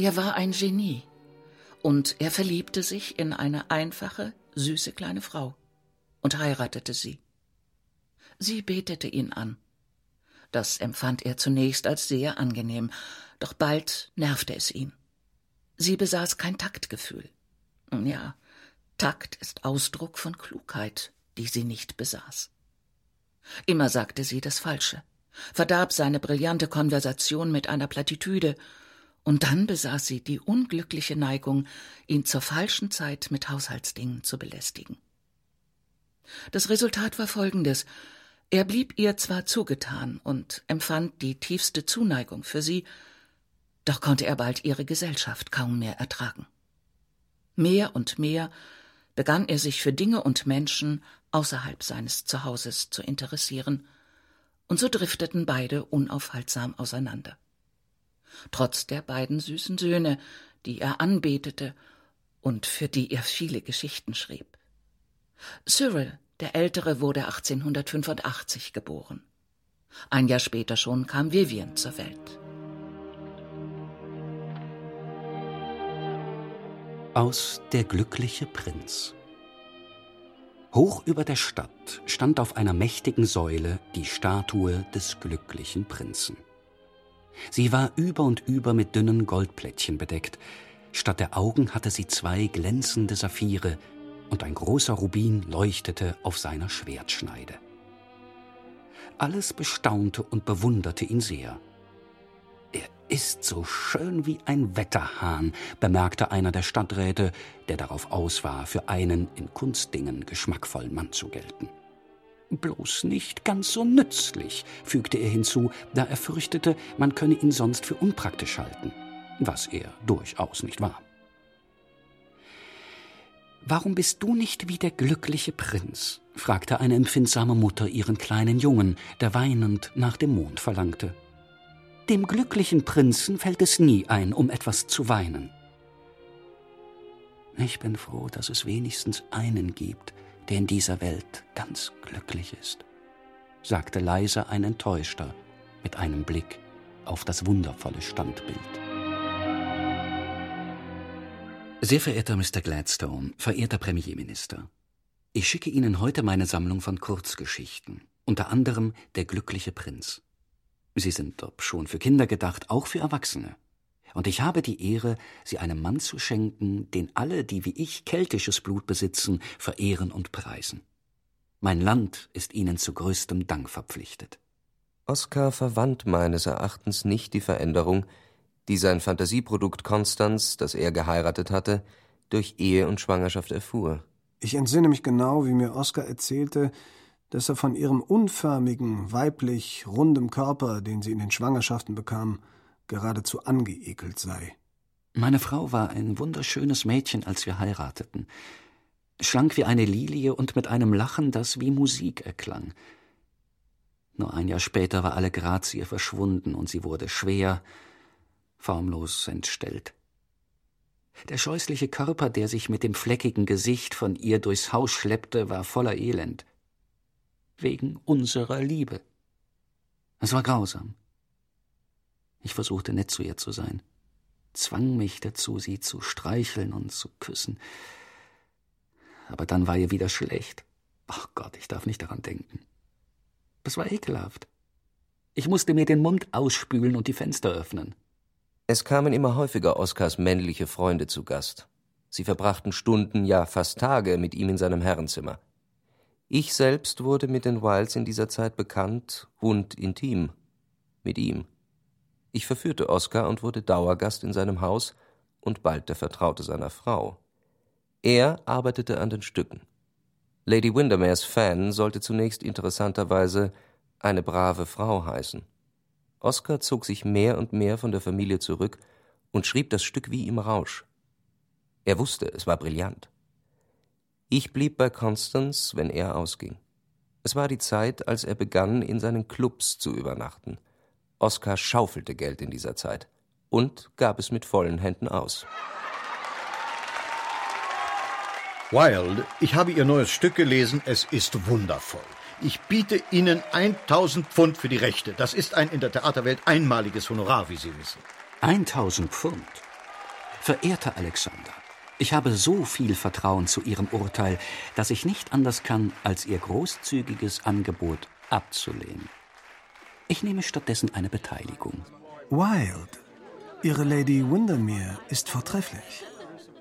Er war ein Genie und er verliebte sich in eine einfache, süße kleine Frau und heiratete sie. Sie betete ihn an. Das empfand er zunächst als sehr angenehm, doch bald nervte es ihn. Sie besaß kein Taktgefühl. Ja, Takt ist Ausdruck von Klugheit, die sie nicht besaß. Immer sagte sie das Falsche, verdarb seine brillante Konversation mit einer Plattitüde, und dann besaß sie die unglückliche Neigung, ihn zur falschen Zeit mit Haushaltsdingen zu belästigen. Das Resultat war folgendes er blieb ihr zwar zugetan und empfand die tiefste Zuneigung für sie, doch konnte er bald ihre Gesellschaft kaum mehr ertragen. Mehr und mehr begann er sich für Dinge und Menschen außerhalb seines Zuhauses zu interessieren, und so drifteten beide unaufhaltsam auseinander. Trotz der beiden süßen Söhne, die er anbetete und für die er viele Geschichten schrieb. Cyril der Ältere wurde 1885 geboren. Ein Jahr später schon kam Vivian zur Welt. Aus Der glückliche Prinz. Hoch über der Stadt stand auf einer mächtigen Säule die Statue des glücklichen Prinzen. Sie war über und über mit dünnen Goldplättchen bedeckt. Statt der Augen hatte sie zwei glänzende Saphire, und ein großer Rubin leuchtete auf seiner Schwertschneide. Alles bestaunte und bewunderte ihn sehr. Er ist so schön wie ein Wetterhahn, bemerkte einer der Stadträte, der darauf aus war, für einen in Kunstdingen geschmackvollen Mann zu gelten. Bloß nicht ganz so nützlich, fügte er hinzu, da er fürchtete, man könne ihn sonst für unpraktisch halten, was er durchaus nicht war. Warum bist du nicht wie der glückliche Prinz? fragte eine empfindsame Mutter ihren kleinen Jungen, der weinend nach dem Mond verlangte. Dem glücklichen Prinzen fällt es nie ein, um etwas zu weinen. Ich bin froh, dass es wenigstens einen gibt, der in dieser Welt ganz glücklich ist, sagte leise ein Enttäuschter mit einem Blick auf das wundervolle Standbild. Sehr verehrter Mr. Gladstone, verehrter Premierminister, ich schicke Ihnen heute meine Sammlung von Kurzgeschichten, unter anderem Der glückliche Prinz. Sie sind, ob schon für Kinder gedacht, auch für Erwachsene. Und ich habe die Ehre, sie einem Mann zu schenken, den alle, die wie ich keltisches Blut besitzen, verehren und preisen. Mein Land ist Ihnen zu größtem Dank verpflichtet. Oskar verwandt meines Erachtens nicht die Veränderung, die sein Fantasieprodukt Konstanz, das er geheiratet hatte, durch Ehe und Schwangerschaft erfuhr. Ich entsinne mich genau, wie mir Oskar erzählte, dass er von ihrem unförmigen, weiblich rundem Körper, den sie in den Schwangerschaften bekam, geradezu angeekelt sei. Meine Frau war ein wunderschönes Mädchen, als wir heirateten. Schlank wie eine Lilie und mit einem Lachen, das wie Musik erklang. Nur ein Jahr später war alle Grazie verschwunden und sie wurde schwer, formlos entstellt. Der scheußliche Körper, der sich mit dem fleckigen Gesicht von ihr durchs Haus schleppte, war voller Elend. Wegen unserer Liebe. Es war grausam. Ich versuchte nett zu ihr zu sein, zwang mich dazu, sie zu streicheln und zu küssen. Aber dann war ihr wieder schlecht. Ach Gott, ich darf nicht daran denken. Das war ekelhaft. Ich musste mir den Mund ausspülen und die Fenster öffnen. Es kamen immer häufiger Oskars männliche Freunde zu Gast. Sie verbrachten Stunden, ja fast Tage mit ihm in seinem Herrenzimmer. Ich selbst wurde mit den Wilds in dieser Zeit bekannt und intim. Mit ihm. Ich verführte Oskar und wurde Dauergast in seinem Haus und bald der Vertraute seiner Frau. Er arbeitete an den Stücken. Lady Windermere's Fan sollte zunächst interessanterweise eine brave Frau heißen. Oskar zog sich mehr und mehr von der Familie zurück und schrieb das Stück wie im Rausch. Er wusste, es war brillant. Ich blieb bei Constance, wenn er ausging. Es war die Zeit, als er begann, in seinen Clubs zu übernachten. Oscar schaufelte Geld in dieser Zeit und gab es mit vollen Händen aus. Wilde, ich habe Ihr neues Stück gelesen. Es ist wundervoll. Ich biete Ihnen 1000 Pfund für die Rechte. Das ist ein in der Theaterwelt einmaliges Honorar, wie Sie wissen. 1000 Pfund? Verehrter Alexander, ich habe so viel Vertrauen zu Ihrem Urteil, dass ich nicht anders kann, als Ihr großzügiges Angebot abzulehnen. Ich nehme stattdessen eine Beteiligung. Wild, Ihre Lady Windermere ist vortrefflich.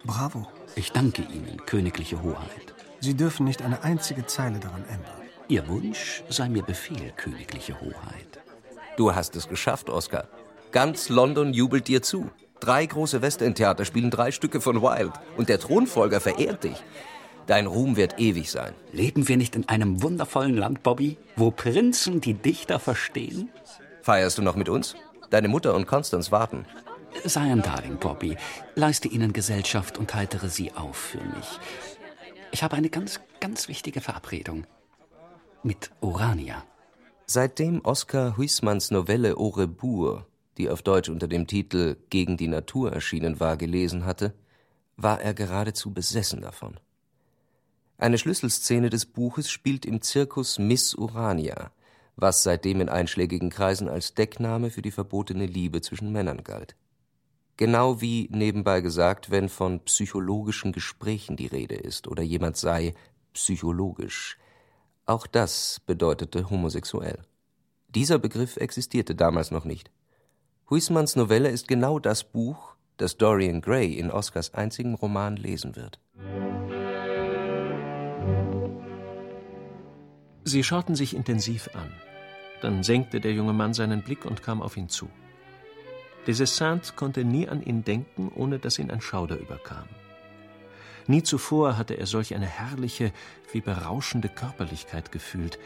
Bravo. Ich danke Ihnen, königliche Hoheit. Sie dürfen nicht eine einzige Zeile daran ändern. Ihr Wunsch sei mir Befehl, königliche Hoheit. Du hast es geschafft, Oscar. Ganz London jubelt dir zu. Drei große Westend-Theater spielen drei Stücke von Wilde und der Thronfolger verehrt dich. Dein Ruhm wird ewig sein. Leben wir nicht in einem wundervollen Land, Bobby, wo Prinzen die Dichter verstehen? Feierst du noch mit uns? Deine Mutter und Constance warten. Sei ein Darling, Bobby. Leiste ihnen Gesellschaft und heitere sie auf für mich. Ich habe eine ganz, ganz wichtige Verabredung. Mit Urania. Seitdem Oskar Huysmans Novelle Au Rebours, die auf Deutsch unter dem Titel Gegen die Natur erschienen war, gelesen hatte, war er geradezu besessen davon. Eine Schlüsselszene des Buches spielt im Zirkus Miss Urania, was seitdem in einschlägigen Kreisen als Deckname für die verbotene Liebe zwischen Männern galt. Genau wie nebenbei gesagt, wenn von psychologischen Gesprächen die Rede ist oder jemand sei psychologisch. Auch das bedeutete homosexuell. Dieser Begriff existierte damals noch nicht. Huysmans Novelle ist genau das Buch, das Dorian Gray in Oscars einzigen Roman lesen wird. Sie schauten sich intensiv an. Dann senkte der junge Mann seinen Blick und kam auf ihn zu. Desessant konnte nie an ihn denken, ohne dass ihn ein Schauder überkam. Nie zuvor hatte er solch eine herrliche, wie berauschende Körperlichkeit gefühlt.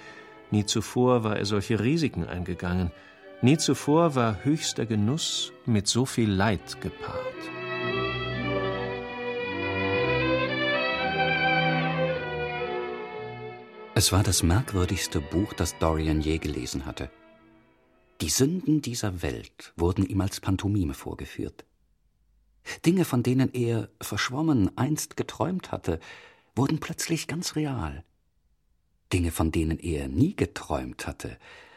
Nie zuvor war er solche Risiken eingegangen. Nie zuvor war höchster Genuss mit so viel Leid gepaart. Es war das merkwürdigste Buch, das Dorian je gelesen hatte. Die Sünden dieser Welt wurden ihm als Pantomime vorgeführt. Dinge, von denen er, verschwommen, einst geträumt hatte, wurden plötzlich ganz real. Dinge, von denen er nie geträumt hatte,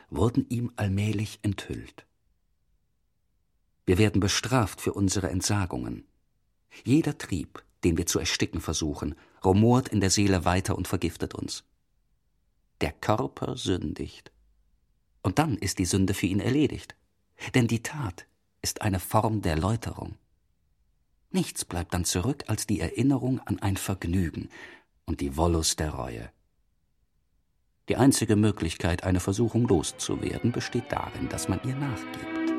wurden ihm allmählich enthüllt. Wir werden bestraft für unsere Entsagungen. Jeder Trieb, den wir zu ersticken versuchen, rumort in der Seele weiter und vergiftet uns. Der Körper sündigt. Und dann ist die Sünde für ihn erledigt. Denn die Tat ist eine Form der Läuterung. Nichts bleibt dann zurück als die Erinnerung an ein Vergnügen und die Wollust der Reue. Die einzige Möglichkeit, eine Versuchung loszuwerden, besteht darin, dass man ihr nachgibt.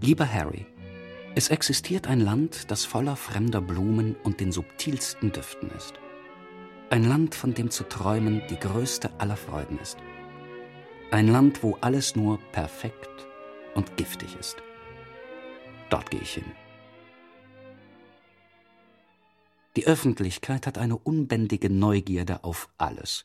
Lieber Harry, es existiert ein Land, das voller fremder Blumen und den subtilsten Düften ist. Ein Land, von dem zu träumen die größte aller Freuden ist. Ein Land, wo alles nur perfekt und giftig ist. Dort gehe ich hin. Die Öffentlichkeit hat eine unbändige Neugierde auf alles,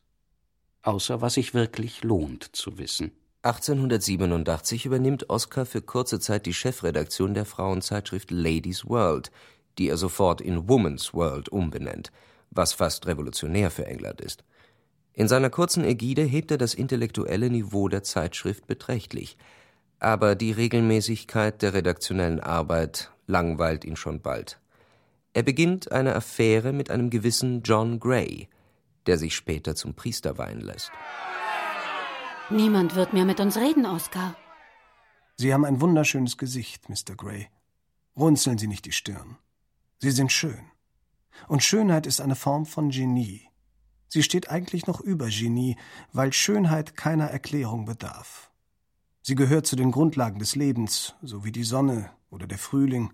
außer was sich wirklich lohnt zu wissen. 1887 übernimmt Oscar für kurze Zeit die Chefredaktion der Frauenzeitschrift Ladies World, die er sofort in Woman's World umbenennt, was fast revolutionär für England ist. In seiner kurzen Ägide hebt er das intellektuelle Niveau der Zeitschrift beträchtlich, aber die Regelmäßigkeit der redaktionellen Arbeit langweilt ihn schon bald. Er beginnt eine Affäre mit einem gewissen John Gray, der sich später zum Priester weihen lässt. Niemand wird mehr mit uns reden, Oscar. Sie haben ein wunderschönes Gesicht, Mr. Gray. Runzeln Sie nicht die Stirn. Sie sind schön. Und Schönheit ist eine Form von Genie. Sie steht eigentlich noch über Genie, weil Schönheit keiner Erklärung bedarf. Sie gehört zu den Grundlagen des Lebens, so wie die Sonne oder der Frühling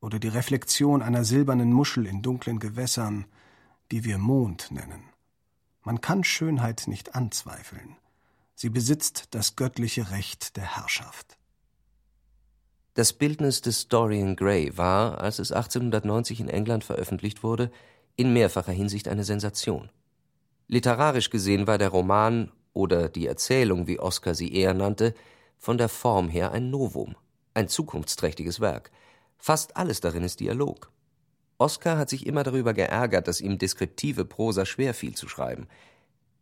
oder die Reflexion einer silbernen Muschel in dunklen Gewässern, die wir Mond nennen. Man kann Schönheit nicht anzweifeln. Sie besitzt das göttliche Recht der Herrschaft. Das Bildnis des Dorian Gray war, als es 1890 in England veröffentlicht wurde, in mehrfacher Hinsicht eine Sensation. Literarisch gesehen war der Roman oder die Erzählung, wie Oscar sie eher nannte, von der Form her ein Novum, ein zukunftsträchtiges Werk. Fast alles darin ist Dialog. Oscar hat sich immer darüber geärgert, dass ihm deskriptive Prosa schwer fiel zu schreiben.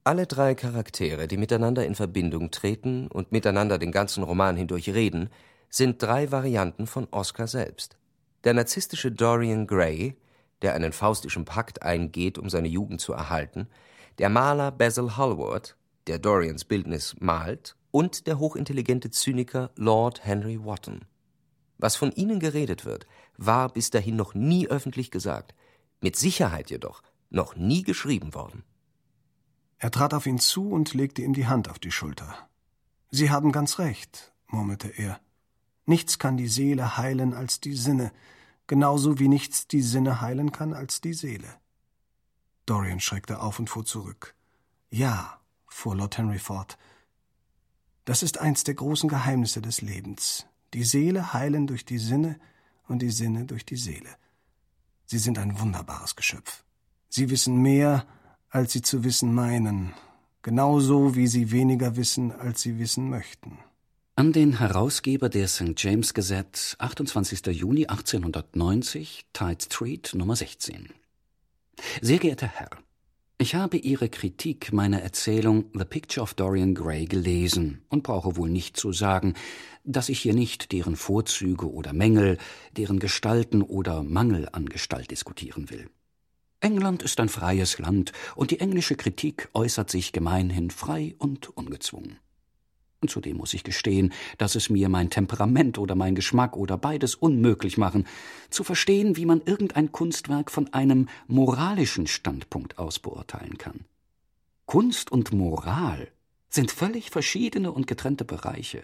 Alle drei Charaktere, die miteinander in Verbindung treten und miteinander den ganzen Roman hindurch reden, sind drei Varianten von Oscar selbst. Der narzisstische Dorian Gray, der einen faustischen Pakt eingeht, um seine Jugend zu erhalten, der Maler Basil Hallward, der Dorians Bildnis malt, und der hochintelligente Zyniker Lord Henry Wotton. Was von ihnen geredet wird, war bis dahin noch nie öffentlich gesagt, mit Sicherheit jedoch noch nie geschrieben worden. Er trat auf ihn zu und legte ihm die Hand auf die Schulter. Sie haben ganz recht, murmelte er. Nichts kann die Seele heilen als die Sinne, genauso wie nichts die Sinne heilen kann als die Seele. Dorian schreckte auf und fuhr zurück. Ja, fuhr Lord Henry fort, das ist eins der großen Geheimnisse des Lebens. Die Seele heilen durch die Sinne und die Sinne durch die Seele. Sie sind ein wunderbares Geschöpf. Sie wissen mehr, als sie zu wissen meinen, genauso wie sie weniger wissen, als sie wissen möchten. An den Herausgeber der St. James Gazette, 28. Juni 1890, Tide Street, Nummer 16. Sehr geehrter Herr, ich habe Ihre Kritik meiner Erzählung The Picture of Dorian Gray gelesen und brauche wohl nicht zu sagen, dass ich hier nicht deren Vorzüge oder Mängel, deren Gestalten oder Mangel an Gestalt diskutieren will. England ist ein freies Land und die englische Kritik äußert sich gemeinhin frei und ungezwungen. Und zudem muss ich gestehen, dass es mir mein Temperament oder mein Geschmack oder beides unmöglich machen, zu verstehen, wie man irgendein Kunstwerk von einem moralischen Standpunkt aus beurteilen kann. Kunst und Moral sind völlig verschiedene und getrennte Bereiche.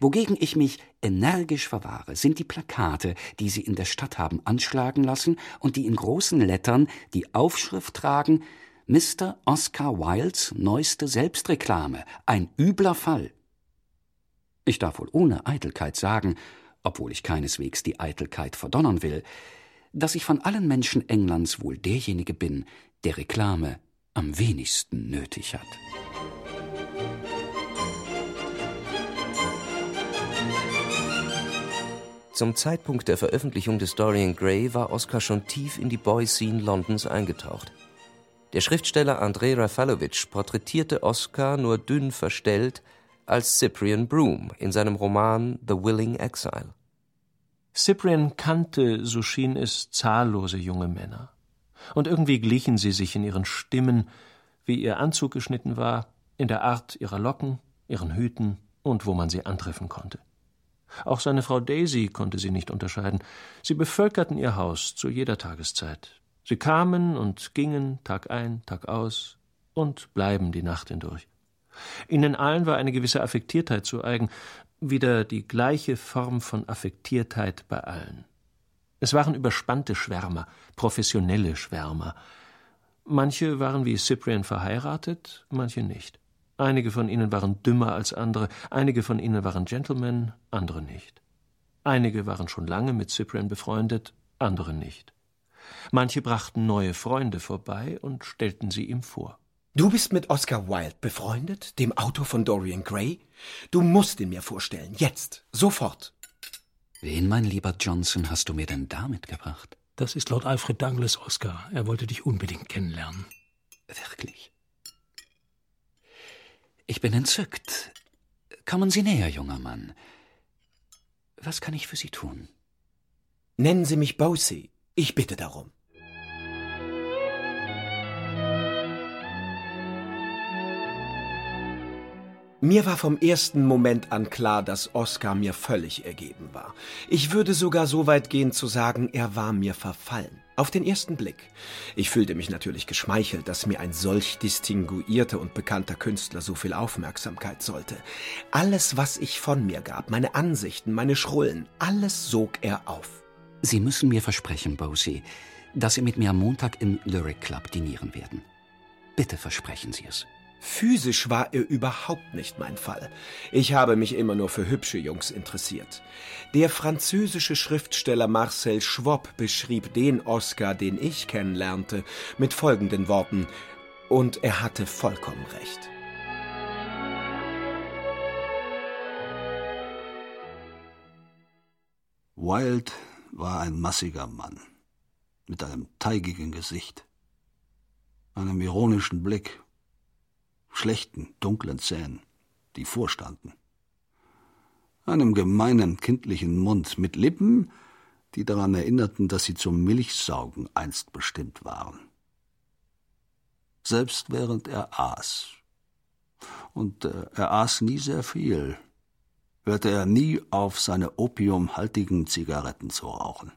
Wogegen ich mich energisch verwahre, sind die Plakate, die sie in der Stadt haben anschlagen lassen und die in großen Lettern die Aufschrift tragen Mr. Oscar Wildes neueste Selbstreklame, ein übler Fall. Ich darf wohl ohne Eitelkeit sagen, obwohl ich keineswegs die Eitelkeit verdonnern will, dass ich von allen Menschen Englands wohl derjenige bin, der Reklame am wenigsten nötig hat. Zum Zeitpunkt der Veröffentlichung des Dorian Gray war Oscar schon tief in die Boy-Scene Londons eingetaucht. Der Schriftsteller Andrei Rafalowitsch porträtierte Oscar nur dünn verstellt als Cyprian Broom in seinem Roman The Willing Exile. Cyprian kannte, so schien es, zahllose junge Männer. Und irgendwie glichen sie sich in ihren Stimmen, wie ihr Anzug geschnitten war, in der Art ihrer Locken, ihren Hüten und wo man sie antreffen konnte. Auch seine Frau Daisy konnte sie nicht unterscheiden. Sie bevölkerten ihr Haus zu jeder Tageszeit, Sie kamen und gingen Tag ein, Tag aus und bleiben die Nacht hindurch. Ihnen allen war eine gewisse Affektiertheit zu eigen, wieder die gleiche Form von Affektiertheit bei allen. Es waren überspannte Schwärmer, professionelle Schwärmer. Manche waren wie Cyprian verheiratet, manche nicht. Einige von ihnen waren dümmer als andere, einige von ihnen waren Gentlemen, andere nicht. Einige waren schon lange mit Cyprian befreundet, andere nicht. Manche brachten neue Freunde vorbei und stellten sie ihm vor. Du bist mit Oscar Wilde befreundet, dem Autor von Dorian Gray? Du musst ihn mir vorstellen, jetzt, sofort. Wen, mein lieber Johnson, hast du mir denn da mitgebracht? Das ist Lord Alfred Douglas, Oscar. Er wollte dich unbedingt kennenlernen. Wirklich? Ich bin entzückt. Kommen Sie näher, junger Mann. Was kann ich für Sie tun? Nennen Sie mich Bosie. Ich bitte darum. Mir war vom ersten Moment an klar, dass Oscar mir völlig ergeben war. Ich würde sogar so weit gehen zu sagen, er war mir verfallen. Auf den ersten Blick. Ich fühlte mich natürlich geschmeichelt, dass mir ein solch distinguierter und bekannter Künstler so viel Aufmerksamkeit sollte. Alles, was ich von mir gab, meine Ansichten, meine Schrullen, alles sog er auf. Sie müssen mir versprechen, Bosie, dass Sie mit mir am Montag im Lyric Club dinieren werden. Bitte versprechen Sie es. Physisch war er überhaupt nicht mein Fall. Ich habe mich immer nur für hübsche Jungs interessiert. Der französische Schriftsteller Marcel Schwob beschrieb den Oscar, den ich kennenlernte, mit folgenden Worten, und er hatte vollkommen recht. Wilde war ein massiger Mann mit einem teigigen Gesicht, einem ironischen Blick schlechten, dunklen Zähnen, die vorstanden. Einem gemeinen, kindlichen Mund mit Lippen, die daran erinnerten, dass sie zum Milchsaugen einst bestimmt waren. Selbst während er aß. Und äh, er aß nie sehr viel, hörte er nie auf, seine opiumhaltigen Zigaretten zu rauchen.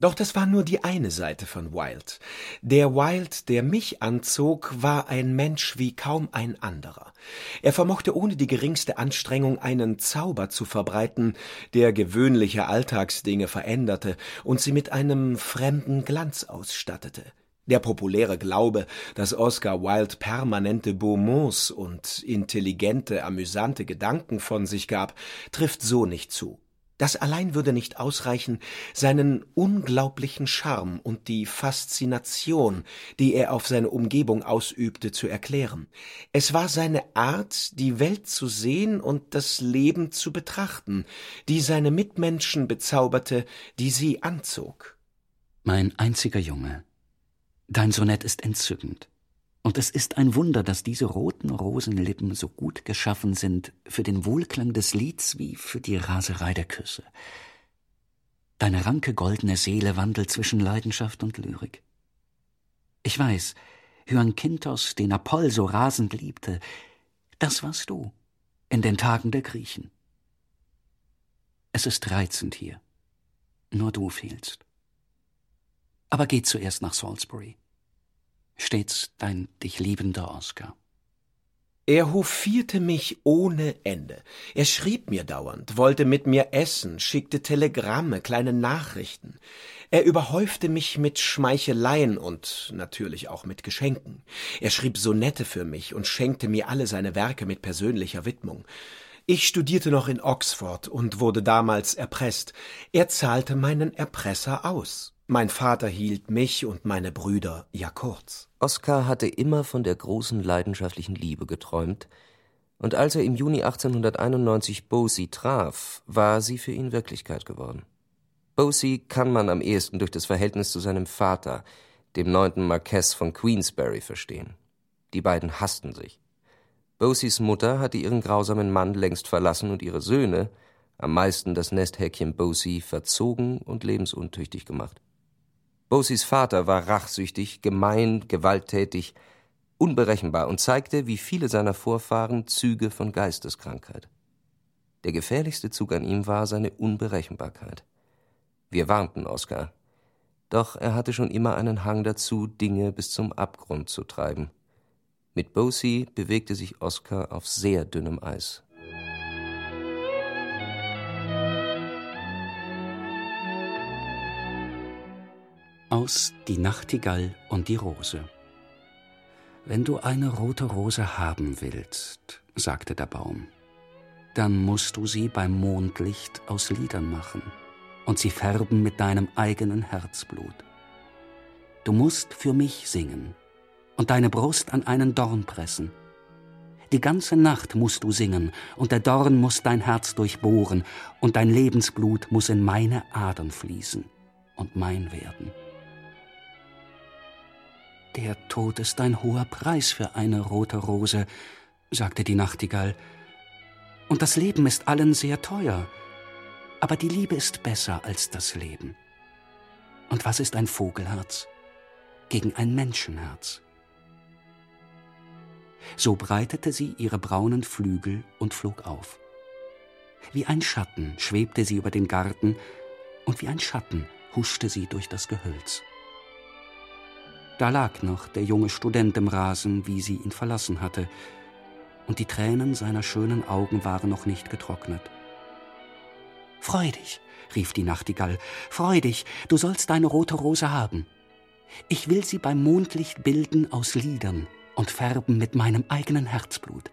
Doch das war nur die eine Seite von Wilde. Der Wilde, der mich anzog, war ein Mensch wie kaum ein anderer. Er vermochte ohne die geringste Anstrengung einen Zauber zu verbreiten, der gewöhnliche Alltagsdinge veränderte und sie mit einem fremden Glanz ausstattete. Der populäre Glaube, dass Oscar Wilde permanente Beaumonts und intelligente, amüsante Gedanken von sich gab, trifft so nicht zu. Das allein würde nicht ausreichen, seinen unglaublichen Charme und die Faszination, die er auf seine Umgebung ausübte, zu erklären. Es war seine Art, die Welt zu sehen und das Leben zu betrachten, die seine Mitmenschen bezauberte, die sie anzog. Mein einziger Junge, dein Sonett ist entzückend. Und es ist ein Wunder, dass diese roten Rosenlippen so gut geschaffen sind für den Wohlklang des Lieds wie für die Raserei der Küsse. Deine ranke goldene Seele wandelt zwischen Leidenschaft und Lyrik. Ich weiß, Hyankintos, den Apoll so rasend liebte, das warst du in den Tagen der Griechen. Es ist reizend hier. Nur du fehlst. Aber geh zuerst nach Salisbury. Stets dein dich liebender Oscar. Er hofierte mich ohne Ende. Er schrieb mir dauernd, wollte mit mir essen, schickte Telegramme, kleine Nachrichten. Er überhäufte mich mit Schmeicheleien und natürlich auch mit Geschenken. Er schrieb Sonette für mich und schenkte mir alle seine Werke mit persönlicher Widmung. Ich studierte noch in Oxford und wurde damals erpresst. Er zahlte meinen Erpresser aus. Mein Vater hielt mich und meine Brüder ja kurz. Oskar hatte immer von der großen leidenschaftlichen Liebe geträumt, und als er im Juni 1891 Bosie traf, war sie für ihn Wirklichkeit geworden. Bosie kann man am ehesten durch das Verhältnis zu seinem Vater, dem neunten Marquess von Queensberry, verstehen. Die beiden hassten sich. Bosies Mutter hatte ihren grausamen Mann längst verlassen und ihre Söhne, am meisten das Nesthäkchen Bosie, verzogen und lebensuntüchtig gemacht. Bosies Vater war rachsüchtig, gemein, gewalttätig, unberechenbar und zeigte, wie viele seiner Vorfahren, Züge von Geisteskrankheit. Der gefährlichste Zug an ihm war seine Unberechenbarkeit. Wir warnten Oskar. Doch er hatte schon immer einen Hang dazu, Dinge bis zum Abgrund zu treiben. Mit Bosie bewegte sich Oskar auf sehr dünnem Eis. Aus Die Nachtigall und die Rose. Wenn du eine rote Rose haben willst, sagte der Baum, dann musst du sie beim Mondlicht aus Liedern machen und sie färben mit deinem eigenen Herzblut. Du musst für mich singen und deine Brust an einen Dorn pressen. Die ganze Nacht musst du singen, und der Dorn muss dein Herz durchbohren, und dein Lebensblut muss in meine Adern fließen und mein werden. Der Tod ist ein hoher Preis für eine rote Rose, sagte die Nachtigall. Und das Leben ist allen sehr teuer. Aber die Liebe ist besser als das Leben. Und was ist ein Vogelherz gegen ein Menschenherz? So breitete sie ihre braunen Flügel und flog auf. Wie ein Schatten schwebte sie über den Garten, und wie ein Schatten huschte sie durch das Gehölz. Da lag noch der junge Student im Rasen, wie sie ihn verlassen hatte, und die Tränen seiner schönen Augen waren noch nicht getrocknet. Freu dich, rief die Nachtigall, freu dich, du sollst deine rote Rose haben. Ich will sie beim Mondlicht bilden aus Liedern, und färben mit meinem eigenen Herzblut.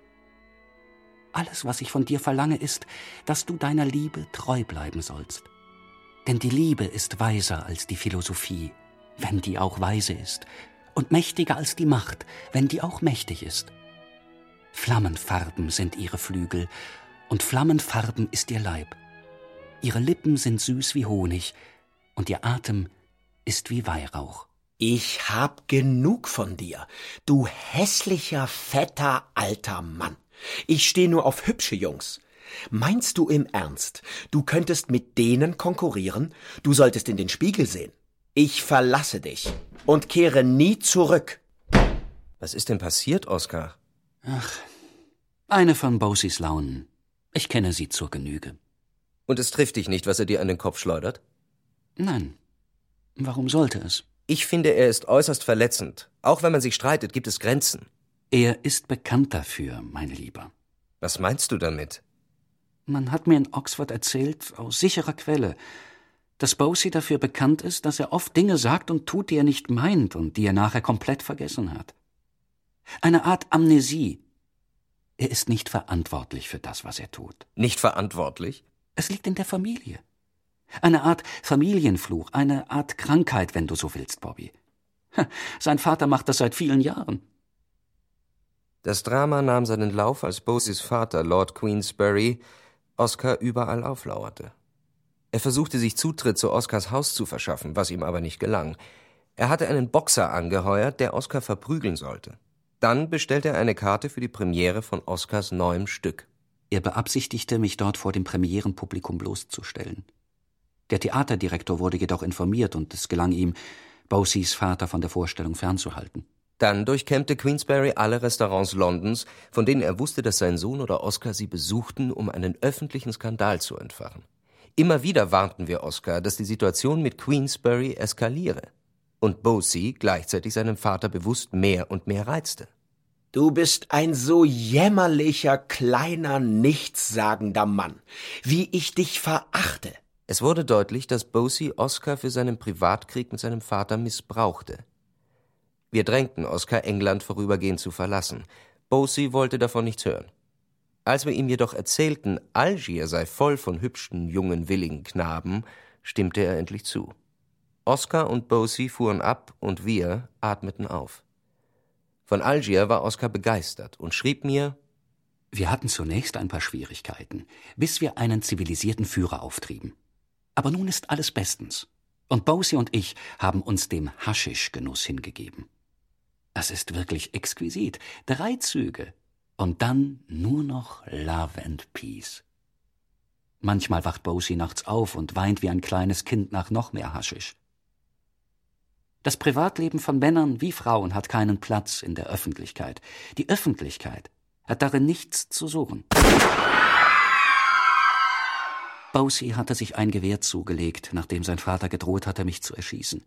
Alles, was ich von dir verlange, ist, dass du deiner Liebe treu bleiben sollst. Denn die Liebe ist weiser als die Philosophie, wenn die auch weise ist, und mächtiger als die Macht, wenn die auch mächtig ist. Flammenfarben sind ihre Flügel, und Flammenfarben ist ihr Leib. Ihre Lippen sind süß wie Honig, und ihr Atem ist wie Weihrauch. Ich hab genug von dir, du hässlicher, fetter, alter Mann. Ich steh nur auf hübsche Jungs. Meinst du im Ernst, du könntest mit denen konkurrieren? Du solltest in den Spiegel sehen. Ich verlasse dich und kehre nie zurück. Was ist denn passiert, Oskar? Ach, eine von Bosys Launen. Ich kenne sie zur Genüge. Und es trifft dich nicht, was er dir an den Kopf schleudert? Nein. Warum sollte es? Ich finde, er ist äußerst verletzend. Auch wenn man sich streitet, gibt es Grenzen. Er ist bekannt dafür, mein Lieber. Was meinst du damit? Man hat mir in Oxford erzählt, aus sicherer Quelle, dass Bosey dafür bekannt ist, dass er oft Dinge sagt und tut, die er nicht meint und die er nachher komplett vergessen hat. Eine Art Amnesie. Er ist nicht verantwortlich für das, was er tut. Nicht verantwortlich? Es liegt in der Familie. Eine Art Familienfluch, eine Art Krankheit, wenn du so willst, Bobby. Sein Vater macht das seit vielen Jahren. Das Drama nahm seinen Lauf, als Boseys Vater, Lord Queensberry, Oscar überall auflauerte. Er versuchte sich Zutritt zu Oscars Haus zu verschaffen, was ihm aber nicht gelang. Er hatte einen Boxer angeheuert, der Oscar verprügeln sollte. Dann bestellte er eine Karte für die Premiere von Oscars neuem Stück. Er beabsichtigte, mich dort vor dem Premierenpublikum bloßzustellen. Der Theaterdirektor wurde jedoch informiert und es gelang ihm, Boseys Vater von der Vorstellung fernzuhalten. Dann durchkämmte Queensberry alle Restaurants Londons, von denen er wusste, dass sein Sohn oder Oscar sie besuchten, um einen öffentlichen Skandal zu entfachen. Immer wieder warnten wir Oscar, dass die Situation mit Queensberry eskaliere und Bosey gleichzeitig seinem Vater bewusst mehr und mehr reizte. Du bist ein so jämmerlicher, kleiner, nichtssagender Mann. Wie ich dich verachte. Es wurde deutlich, dass Bosey Oscar für seinen Privatkrieg mit seinem Vater missbrauchte. Wir drängten Oscar, England vorübergehend zu verlassen. Bosey wollte davon nichts hören. Als wir ihm jedoch erzählten, Algier sei voll von hübschen, jungen, willigen Knaben, stimmte er endlich zu. Oscar und Bosey fuhren ab und wir atmeten auf. Von Algier war Oscar begeistert und schrieb mir, wir hatten zunächst ein paar Schwierigkeiten, bis wir einen zivilisierten Führer auftrieben. Aber nun ist alles bestens. Und Bosey und ich haben uns dem Haschisch-Genuss hingegeben. Das ist wirklich exquisit. Drei Züge. Und dann nur noch Love and Peace. Manchmal wacht Bosey nachts auf und weint wie ein kleines Kind nach noch mehr Haschisch. Das Privatleben von Männern wie Frauen hat keinen Platz in der Öffentlichkeit. Die Öffentlichkeit hat darin nichts zu suchen. Bosey hatte sich ein Gewehr zugelegt, nachdem sein Vater gedroht hatte, mich zu erschießen.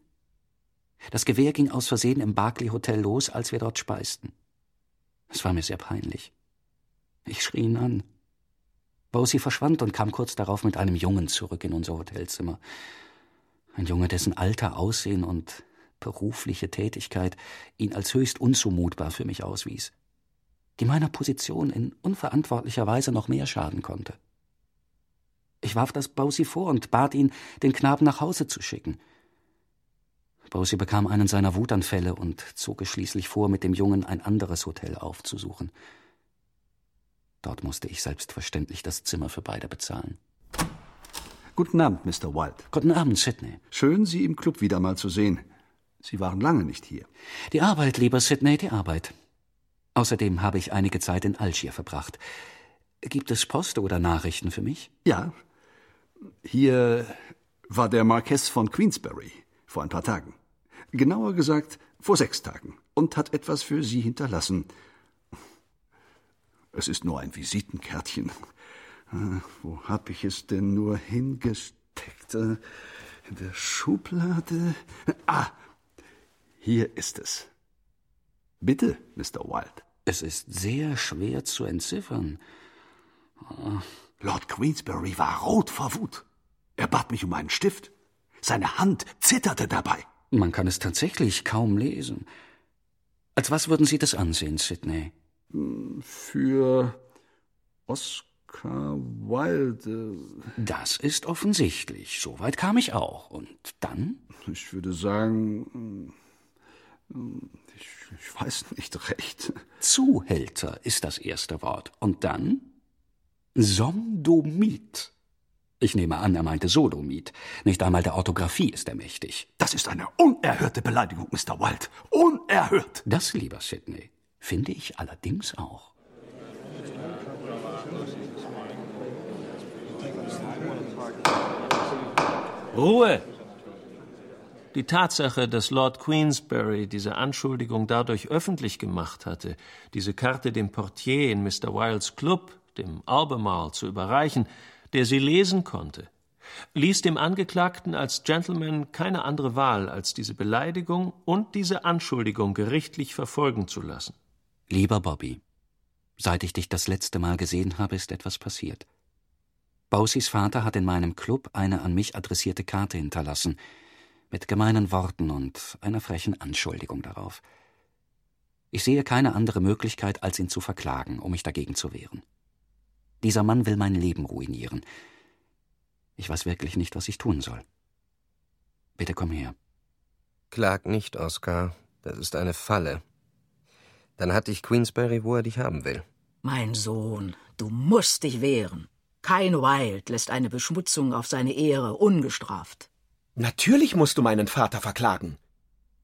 Das Gewehr ging aus Versehen im Barclay Hotel los, als wir dort speisten. Es war mir sehr peinlich. Ich schrie ihn an. Bosey verschwand und kam kurz darauf mit einem Jungen zurück in unser Hotelzimmer. Ein Junge, dessen Alter, Aussehen und berufliche Tätigkeit ihn als höchst unzumutbar für mich auswies, die meiner Position in unverantwortlicher Weise noch mehr schaden konnte. Ich warf das Bausi vor und bat ihn, den Knaben nach Hause zu schicken. Bausi bekam einen seiner Wutanfälle und zog es schließlich vor, mit dem Jungen ein anderes Hotel aufzusuchen. Dort musste ich selbstverständlich das Zimmer für beide bezahlen. Guten Abend, Mr. Wild. Guten Abend, Sidney. Schön, Sie im Club wieder mal zu sehen. Sie waren lange nicht hier. Die Arbeit, lieber Sidney, die Arbeit. Außerdem habe ich einige Zeit in Algier verbracht. Gibt es Post oder Nachrichten für mich? Ja, hier war der Marquess von Queensberry vor ein paar Tagen. Genauer gesagt vor sechs Tagen und hat etwas für Sie hinterlassen. Es ist nur ein Visitenkärtchen. Äh, wo hab ich es denn nur hingesteckt? Äh, in der Schublade? Ah, hier ist es. Bitte, Mr. Wild. Es ist sehr schwer zu entziffern. Lord Queensberry war rot vor Wut. Er bat mich um einen Stift. Seine Hand zitterte dabei. Man kann es tatsächlich kaum lesen. Als was würden Sie das ansehen, Sidney? Für Oscar Wilde. Das ist offensichtlich. Soweit kam ich auch. Und dann? Ich würde sagen. Ich, ich weiß nicht recht. Zuhälter ist das erste Wort. Und dann? Somdomit. Ich nehme an, er meinte Sodomit. Nicht einmal der Orthographie ist er mächtig. Das ist eine unerhörte Beleidigung, Mr. Wilde. Unerhört. Das, lieber Sidney, finde ich allerdings auch. Ruhe! Die Tatsache, dass Lord Queensberry diese Anschuldigung dadurch öffentlich gemacht hatte, diese Karte dem Portier in Mr. Wilds Club, dem Albemarle, zu überreichen, der sie lesen konnte, ließ dem Angeklagten als Gentleman keine andere Wahl, als diese Beleidigung und diese Anschuldigung gerichtlich verfolgen zu lassen. Lieber Bobby, seit ich dich das letzte Mal gesehen habe, ist etwas passiert. Bowsys Vater hat in meinem Club eine an mich adressierte Karte hinterlassen, mit gemeinen Worten und einer frechen Anschuldigung darauf. Ich sehe keine andere Möglichkeit, als ihn zu verklagen, um mich dagegen zu wehren. Dieser Mann will mein Leben ruinieren. Ich weiß wirklich nicht, was ich tun soll. Bitte komm her. Klag nicht, Oscar. Das ist eine Falle. Dann hat dich Queensberry, wo er dich haben will. Mein Sohn, du musst dich wehren. Kein Wild lässt eine Beschmutzung auf seine Ehre ungestraft. Natürlich musst du meinen Vater verklagen.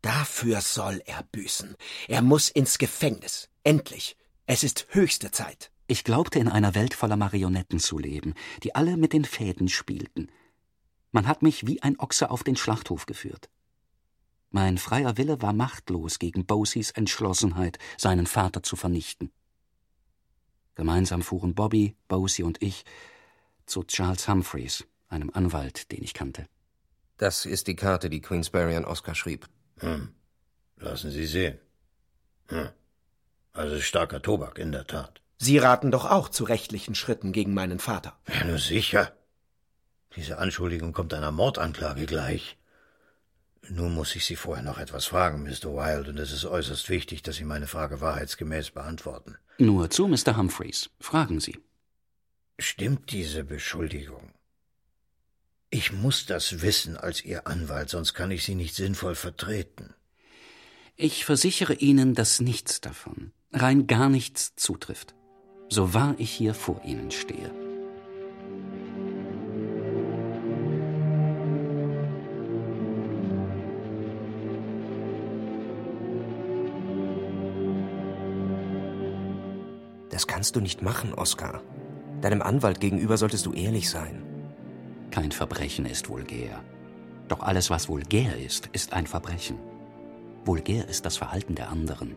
Dafür soll er büßen. Er muss ins Gefängnis. Endlich. Es ist höchste Zeit. Ich glaubte, in einer Welt voller Marionetten zu leben, die alle mit den Fäden spielten. Man hat mich wie ein Ochse auf den Schlachthof geführt. Mein freier Wille war machtlos gegen Bosys Entschlossenheit, seinen Vater zu vernichten. Gemeinsam fuhren Bobby, Bosey und ich zu Charles Humphreys, einem Anwalt, den ich kannte. Das ist die Karte, die Queensberry an Oscar schrieb. Hm. Lassen Sie sehen. Hm. Also starker Tobak, in der Tat. Sie raten doch auch zu rechtlichen Schritten gegen meinen Vater. Ja, nur sicher. Diese Anschuldigung kommt einer Mordanklage gleich. Nun muss ich Sie vorher noch etwas fragen, Mr. Wilde, und es ist äußerst wichtig, dass Sie meine Frage wahrheitsgemäß beantworten. Nur zu, Mr. Humphreys. Fragen Sie. Stimmt diese Beschuldigung? Ich muss das wissen als Ihr Anwalt, sonst kann ich Sie nicht sinnvoll vertreten. Ich versichere Ihnen, dass nichts davon, rein gar nichts zutrifft so wahr ich hier vor Ihnen stehe. Das kannst du nicht machen, Oskar. Deinem Anwalt gegenüber solltest du ehrlich sein. Kein Verbrechen ist vulgär. Doch alles, was vulgär ist, ist ein Verbrechen. Vulgär ist das Verhalten der anderen.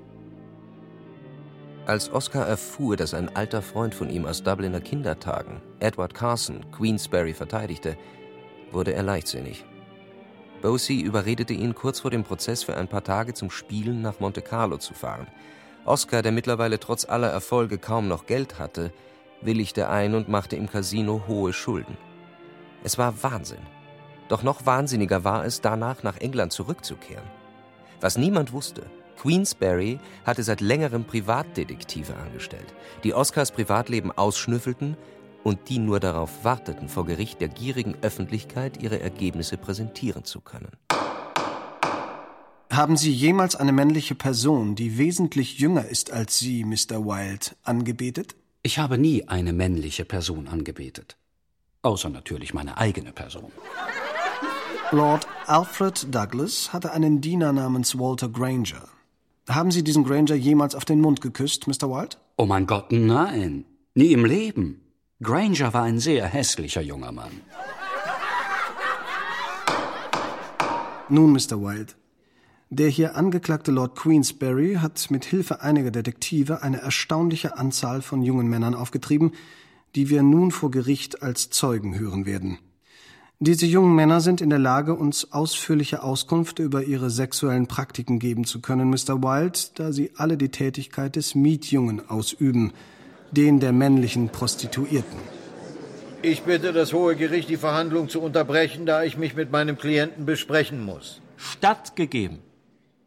Als Oscar erfuhr, dass ein alter Freund von ihm aus Dubliner Kindertagen, Edward Carson, Queensberry verteidigte, wurde er leichtsinnig. Bosey überredete ihn, kurz vor dem Prozess für ein paar Tage zum Spielen nach Monte Carlo zu fahren. Oscar, der mittlerweile trotz aller Erfolge kaum noch Geld hatte, willigte ein und machte im Casino hohe Schulden. Es war Wahnsinn. Doch noch wahnsinniger war es, danach nach England zurückzukehren. Was niemand wusste, Queensberry hatte seit längerem Privatdetektive angestellt, die Oscars Privatleben ausschnüffelten und die nur darauf warteten, vor Gericht der gierigen Öffentlichkeit ihre Ergebnisse präsentieren zu können. Haben Sie jemals eine männliche Person, die wesentlich jünger ist als Sie, Mr. Wilde, angebetet? Ich habe nie eine männliche Person angebetet. Außer natürlich meine eigene Person. Lord Alfred Douglas hatte einen Diener namens Walter Granger. Haben Sie diesen Granger jemals auf den Mund geküsst, Mr. White? Oh mein Gott, nein. Nie im Leben. Granger war ein sehr hässlicher junger Mann. Nun, Mr. Wilde. Der hier angeklagte Lord Queensberry hat mit Hilfe einiger Detektive eine erstaunliche Anzahl von jungen Männern aufgetrieben, die wir nun vor Gericht als Zeugen hören werden. Diese jungen Männer sind in der Lage, uns ausführliche Auskunft über ihre sexuellen Praktiken geben zu können, Mr. Wilde, da sie alle die Tätigkeit des Mietjungen ausüben, den der männlichen Prostituierten. Ich bitte das Hohe Gericht, die Verhandlung zu unterbrechen, da ich mich mit meinem Klienten besprechen muss. Stattgegeben.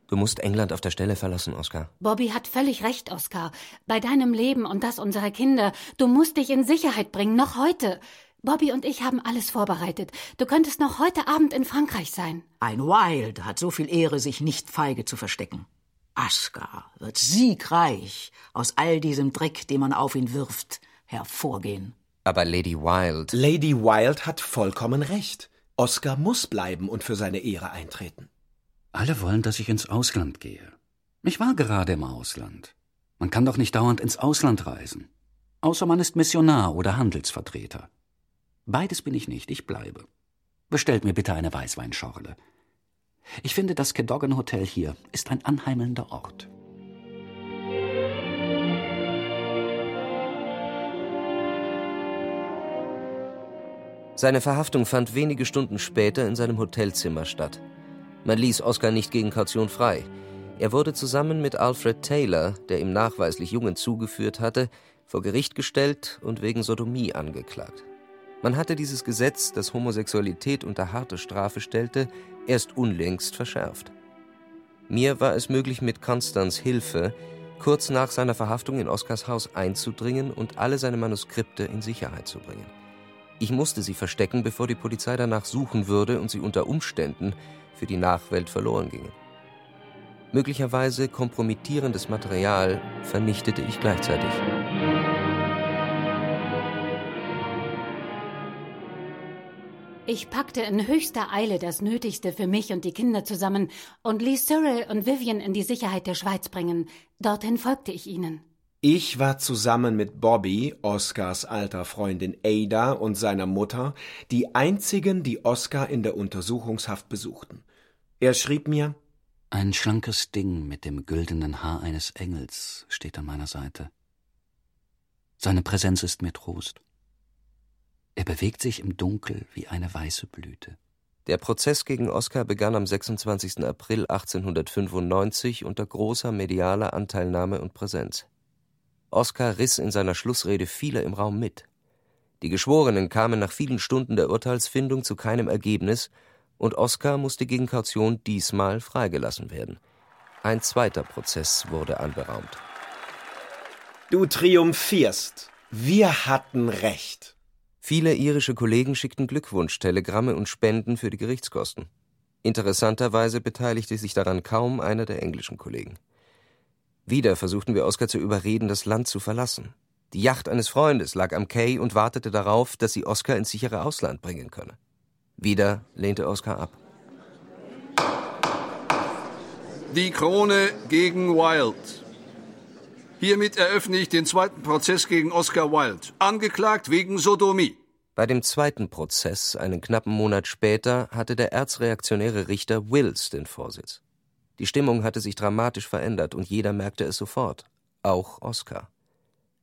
Du musst England auf der Stelle verlassen, Oscar. Bobby hat völlig recht, Oscar. Bei deinem Leben und das unserer Kinder, du musst dich in Sicherheit bringen, noch heute. Bobby und ich haben alles vorbereitet. Du könntest noch heute Abend in Frankreich sein. Ein Wild hat so viel Ehre, sich nicht feige zu verstecken. Aska wird siegreich aus all diesem Dreck, den man auf ihn wirft, hervorgehen. Aber Lady Wild. Lady Wild hat vollkommen recht. Oscar muss bleiben und für seine Ehre eintreten. Alle wollen, dass ich ins Ausland gehe. Ich war gerade im Ausland. Man kann doch nicht dauernd ins Ausland reisen. Außer man ist Missionar oder Handelsvertreter. Beides bin ich nicht, ich bleibe. Bestellt mir bitte eine Weißweinschorle. Ich finde, das Cadogan Hotel hier ist ein anheimelnder Ort. Seine Verhaftung fand wenige Stunden später in seinem Hotelzimmer statt. Man ließ Oscar nicht gegen Kaution frei. Er wurde zusammen mit Alfred Taylor, der ihm nachweislich Jungen zugeführt hatte, vor Gericht gestellt und wegen Sodomie angeklagt. Man hatte dieses Gesetz, das Homosexualität unter harte Strafe stellte, erst unlängst verschärft. Mir war es möglich, mit Constans Hilfe kurz nach seiner Verhaftung in Oscars Haus einzudringen und alle seine Manuskripte in Sicherheit zu bringen. Ich musste sie verstecken, bevor die Polizei danach suchen würde und sie unter Umständen für die Nachwelt verloren gingen. Möglicherweise kompromittierendes Material vernichtete ich gleichzeitig. Ich packte in höchster Eile das Nötigste für mich und die Kinder zusammen und ließ Cyril und Vivian in die Sicherheit der Schweiz bringen. Dorthin folgte ich ihnen. Ich war zusammen mit Bobby, Oscars alter Freundin Ada und seiner Mutter, die einzigen, die Oscar in der Untersuchungshaft besuchten. Er schrieb mir Ein schlankes Ding mit dem güldenen Haar eines Engels steht an meiner Seite. Seine Präsenz ist mir Trost. Er bewegt sich im Dunkel wie eine weiße Blüte. Der Prozess gegen Oscar begann am 26. April 1895 unter großer medialer Anteilnahme und Präsenz. Oscar riss in seiner Schlussrede viele im Raum mit. Die Geschworenen kamen nach vielen Stunden der Urteilsfindung zu keinem Ergebnis und Oscar musste gegen Kaution diesmal freigelassen werden. Ein zweiter Prozess wurde anberaumt. Du triumphierst. Wir hatten recht. Viele irische Kollegen schickten Glückwunschtelegramme und Spenden für die Gerichtskosten. Interessanterweise beteiligte sich daran kaum einer der englischen Kollegen. Wieder versuchten wir Oscar zu überreden, das Land zu verlassen. Die Yacht eines Freundes lag am Quai und wartete darauf, dass sie Oscar ins sichere Ausland bringen könne. Wieder lehnte Oscar ab. Die Krone gegen Wild. Hiermit eröffne ich den zweiten Prozess gegen Oscar Wilde, angeklagt wegen Sodomie. Bei dem zweiten Prozess, einen knappen Monat später, hatte der erzreaktionäre Richter Wills den Vorsitz. Die Stimmung hatte sich dramatisch verändert und jeder merkte es sofort, auch Oscar.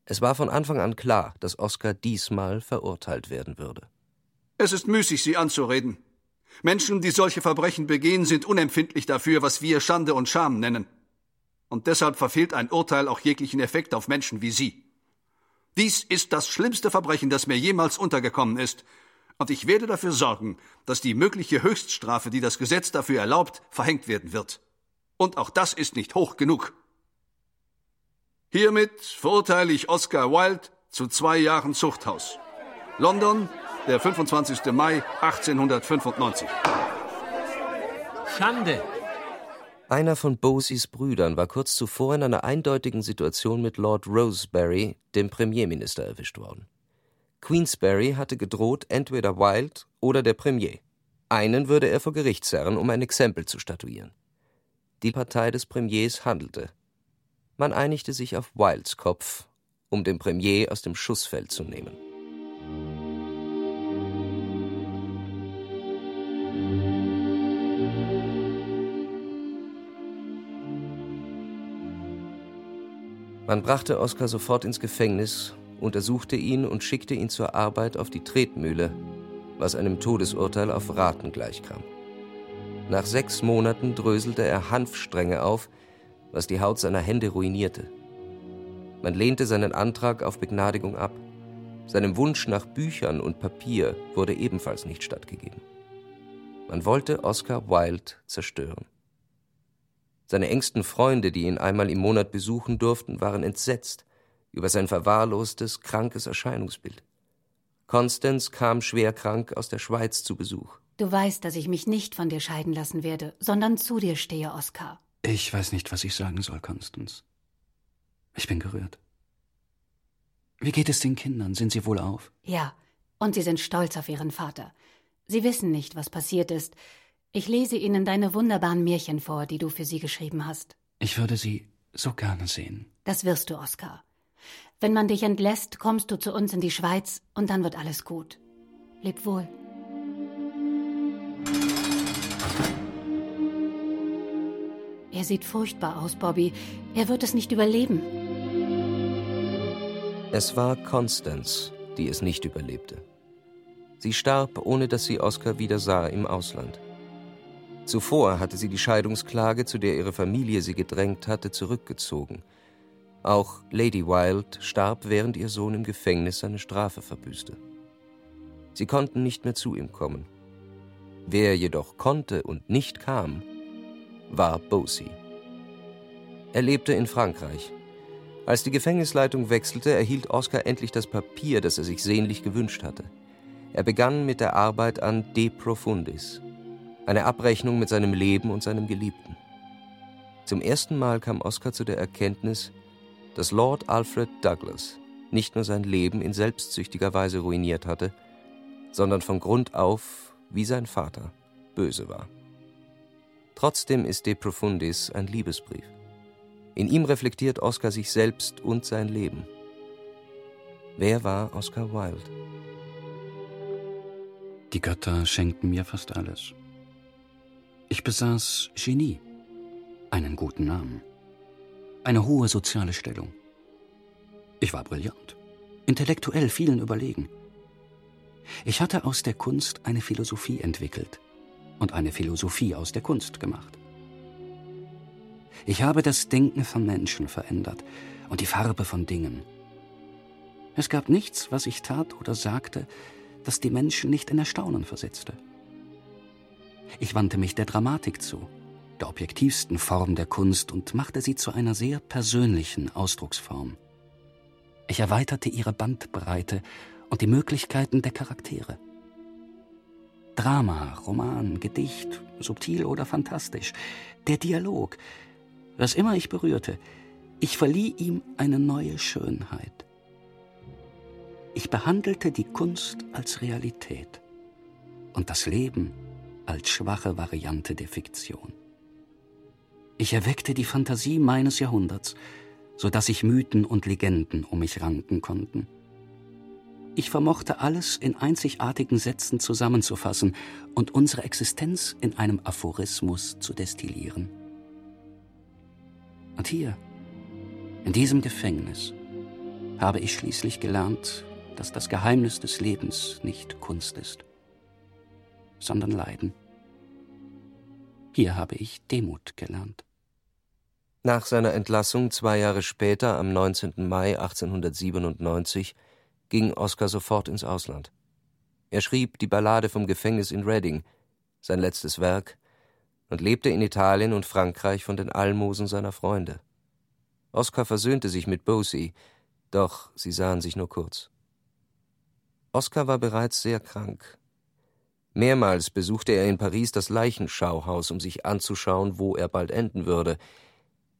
Es war von Anfang an klar, dass Oscar diesmal verurteilt werden würde. Es ist müßig, Sie anzureden. Menschen, die solche Verbrechen begehen, sind unempfindlich dafür, was wir Schande und Scham nennen und deshalb verfehlt ein Urteil auch jeglichen Effekt auf Menschen wie Sie. Dies ist das schlimmste Verbrechen, das mir jemals untergekommen ist, und ich werde dafür sorgen, dass die mögliche Höchststrafe, die das Gesetz dafür erlaubt, verhängt werden wird. Und auch das ist nicht hoch genug. Hiermit verurteile ich Oscar Wilde zu zwei Jahren Zuchthaus. London, der 25. Mai 1895. Schande! Einer von Boseys Brüdern war kurz zuvor in einer eindeutigen Situation mit Lord Rosebery, dem Premierminister, erwischt worden. Queensberry hatte gedroht, entweder Wilde oder der Premier. Einen würde er vor Gericht zerren, um ein Exempel zu statuieren. Die Partei des Premiers handelte. Man einigte sich auf Wildes Kopf, um den Premier aus dem Schussfeld zu nehmen. Man brachte Oskar sofort ins Gefängnis, untersuchte ihn und schickte ihn zur Arbeit auf die Tretmühle, was einem Todesurteil auf Raten gleichkam. Nach sechs Monaten dröselte er Hanfstränge auf, was die Haut seiner Hände ruinierte. Man lehnte seinen Antrag auf Begnadigung ab. Seinem Wunsch nach Büchern und Papier wurde ebenfalls nicht stattgegeben. Man wollte Oscar Wilde zerstören. Seine engsten Freunde, die ihn einmal im Monat besuchen durften, waren entsetzt über sein verwahrlostes, krankes Erscheinungsbild. Constance kam schwer krank aus der Schweiz zu Besuch. Du weißt, dass ich mich nicht von dir scheiden lassen werde, sondern zu dir stehe, Oskar. Ich weiß nicht, was ich sagen soll, Constance. Ich bin gerührt. Wie geht es den Kindern? Sind sie wohl auf? Ja, und sie sind stolz auf ihren Vater. Sie wissen nicht, was passiert ist. Ich lese ihnen deine wunderbaren Märchen vor, die du für sie geschrieben hast. Ich würde sie so gerne sehen. Das wirst du, Oskar. Wenn man dich entlässt, kommst du zu uns in die Schweiz und dann wird alles gut. Leb wohl. Er sieht furchtbar aus, Bobby. Er wird es nicht überleben. Es war Constance, die es nicht überlebte. Sie starb, ohne dass sie Oscar wieder sah, im Ausland. Zuvor hatte sie die Scheidungsklage, zu der ihre Familie sie gedrängt hatte, zurückgezogen. Auch Lady Wilde starb, während ihr Sohn im Gefängnis seine Strafe verbüßte. Sie konnten nicht mehr zu ihm kommen. Wer jedoch konnte und nicht kam, war Bosie. Er lebte in Frankreich. Als die Gefängnisleitung wechselte, erhielt Oscar endlich das Papier, das er sich sehnlich gewünscht hatte. Er begann mit der Arbeit an De Profundis, eine Abrechnung mit seinem Leben und seinem Geliebten. Zum ersten Mal kam Oscar zu der Erkenntnis, dass Lord Alfred Douglas nicht nur sein Leben in selbstsüchtiger Weise ruiniert hatte, sondern von Grund auf, wie sein Vater, böse war. Trotzdem ist De Profundis ein Liebesbrief. In ihm reflektiert Oscar sich selbst und sein Leben. Wer war Oscar Wilde? Die Götter schenkten mir fast alles. Ich besaß Genie, einen guten Namen, eine hohe soziale Stellung. Ich war brillant, intellektuell vielen überlegen. Ich hatte aus der Kunst eine Philosophie entwickelt und eine Philosophie aus der Kunst gemacht. Ich habe das Denken von Menschen verändert und die Farbe von Dingen. Es gab nichts, was ich tat oder sagte, das die Menschen nicht in Erstaunen versetzte. Ich wandte mich der Dramatik zu, der objektivsten Form der Kunst und machte sie zu einer sehr persönlichen Ausdrucksform. Ich erweiterte ihre Bandbreite und die Möglichkeiten der Charaktere. Drama, Roman, Gedicht, subtil oder fantastisch, der Dialog, was immer ich berührte, ich verlieh ihm eine neue Schönheit. Ich behandelte die Kunst als Realität und das Leben als schwache Variante der Fiktion. Ich erweckte die Fantasie meines Jahrhunderts, so dass sich Mythen und Legenden um mich ranken konnten. Ich vermochte alles in einzigartigen Sätzen zusammenzufassen und unsere Existenz in einem Aphorismus zu destillieren. Und hier, in diesem Gefängnis, habe ich schließlich gelernt, dass das Geheimnis des Lebens nicht Kunst ist, sondern Leiden. Hier habe ich Demut gelernt. Nach seiner Entlassung zwei Jahre später, am 19. Mai 1897, ging Oscar sofort ins Ausland. Er schrieb die Ballade vom Gefängnis in Reading, sein letztes Werk, und lebte in Italien und Frankreich von den Almosen seiner Freunde. Oscar versöhnte sich mit Bosie, doch sie sahen sich nur kurz. Oscar war bereits sehr krank. Mehrmals besuchte er in Paris das Leichenschauhaus, um sich anzuschauen, wo er bald enden würde.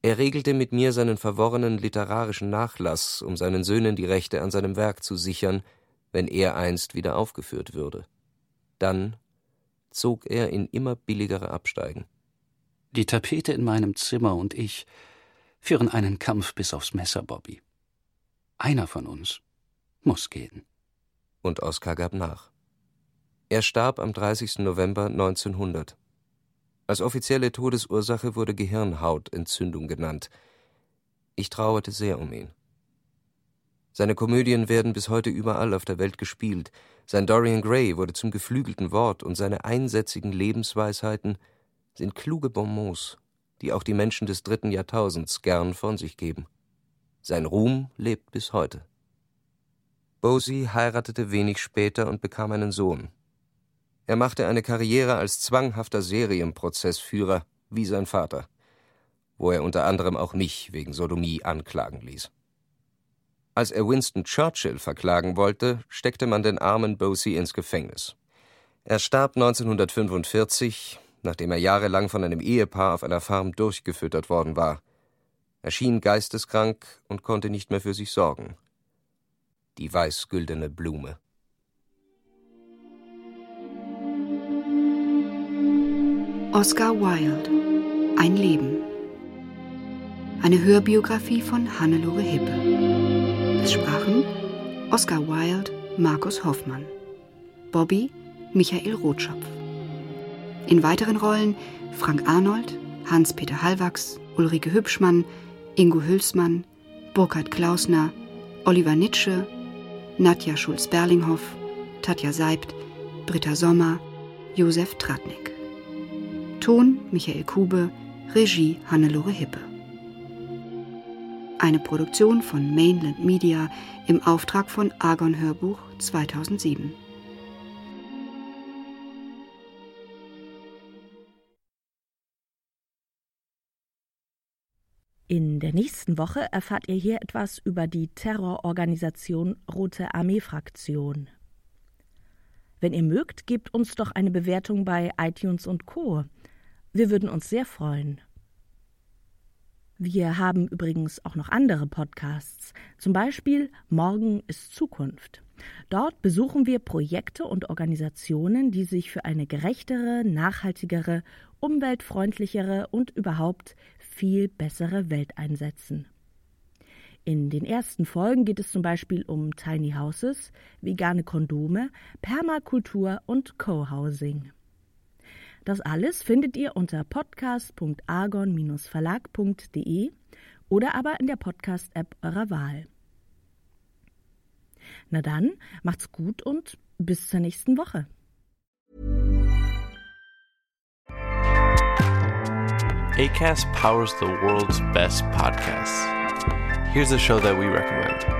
Er regelte mit mir seinen verworrenen literarischen Nachlass, um seinen Söhnen die Rechte an seinem Werk zu sichern, wenn er einst wieder aufgeführt würde. Dann zog er in immer billigere Absteigen. Die Tapete in meinem Zimmer und ich führen einen Kampf bis aufs Messer, Bobby. Einer von uns muss gehen und Oskar gab nach. Er starb am 30. November 1900. Als offizielle Todesursache wurde Gehirnhautentzündung genannt. Ich trauerte sehr um ihn. Seine Komödien werden bis heute überall auf der Welt gespielt. Sein Dorian Gray wurde zum geflügelten Wort und seine einsätzigen Lebensweisheiten sind kluge Bonmots, die auch die Menschen des dritten Jahrtausends gern von sich geben. Sein Ruhm lebt bis heute. Bosie heiratete wenig später und bekam einen Sohn. Er machte eine Karriere als zwanghafter Serienprozessführer, wie sein Vater. wo er unter anderem auch mich wegen Sodomie anklagen ließ. Als er Winston Churchill verklagen wollte, steckte man den armen Bosie ins Gefängnis. Er starb 1945, nachdem er jahrelang von einem Ehepaar auf einer Farm durchgefüttert worden war. Er schien geisteskrank und konnte nicht mehr für sich sorgen. Die weißgüldene Blume. Oscar Wilde Ein Leben. Eine Hörbiografie von Hannelore Hippe. Es sprachen Oscar Wilde, Markus Hoffmann Bobby, Michael Rotschopf. In weiteren Rollen Frank Arnold, Hans-Peter Hallwachs, Ulrike Hübschmann, Ingo Hülsmann, Burkhard Klausner, Oliver Nitsche, Nadja Schulz-Berlinghoff, Tatja Seibt, Britta Sommer, Josef Tratnik. Ton Michael Kube, Regie Hannelore Hippe. Eine Produktion von Mainland Media im Auftrag von Argon Hörbuch 2007. In der nächsten Woche erfahrt ihr hier etwas über die Terrororganisation Rote Armee Fraktion. Wenn ihr mögt, gebt uns doch eine Bewertung bei iTunes und Co. Wir würden uns sehr freuen. Wir haben übrigens auch noch andere Podcasts, zum Beispiel Morgen ist Zukunft. Dort besuchen wir Projekte und Organisationen, die sich für eine gerechtere, nachhaltigere, umweltfreundlichere und überhaupt viel bessere Welt einsetzen. In den ersten Folgen geht es zum Beispiel um Tiny Houses, vegane Kondome, Permakultur und Co-Housing. Das alles findet ihr unter podcast.argon-verlag.de oder aber in der Podcast-App eurer Wahl. Na dann, macht's gut und bis zur nächsten Woche. ACAST powers the world's best podcasts. Here's a show that we recommend.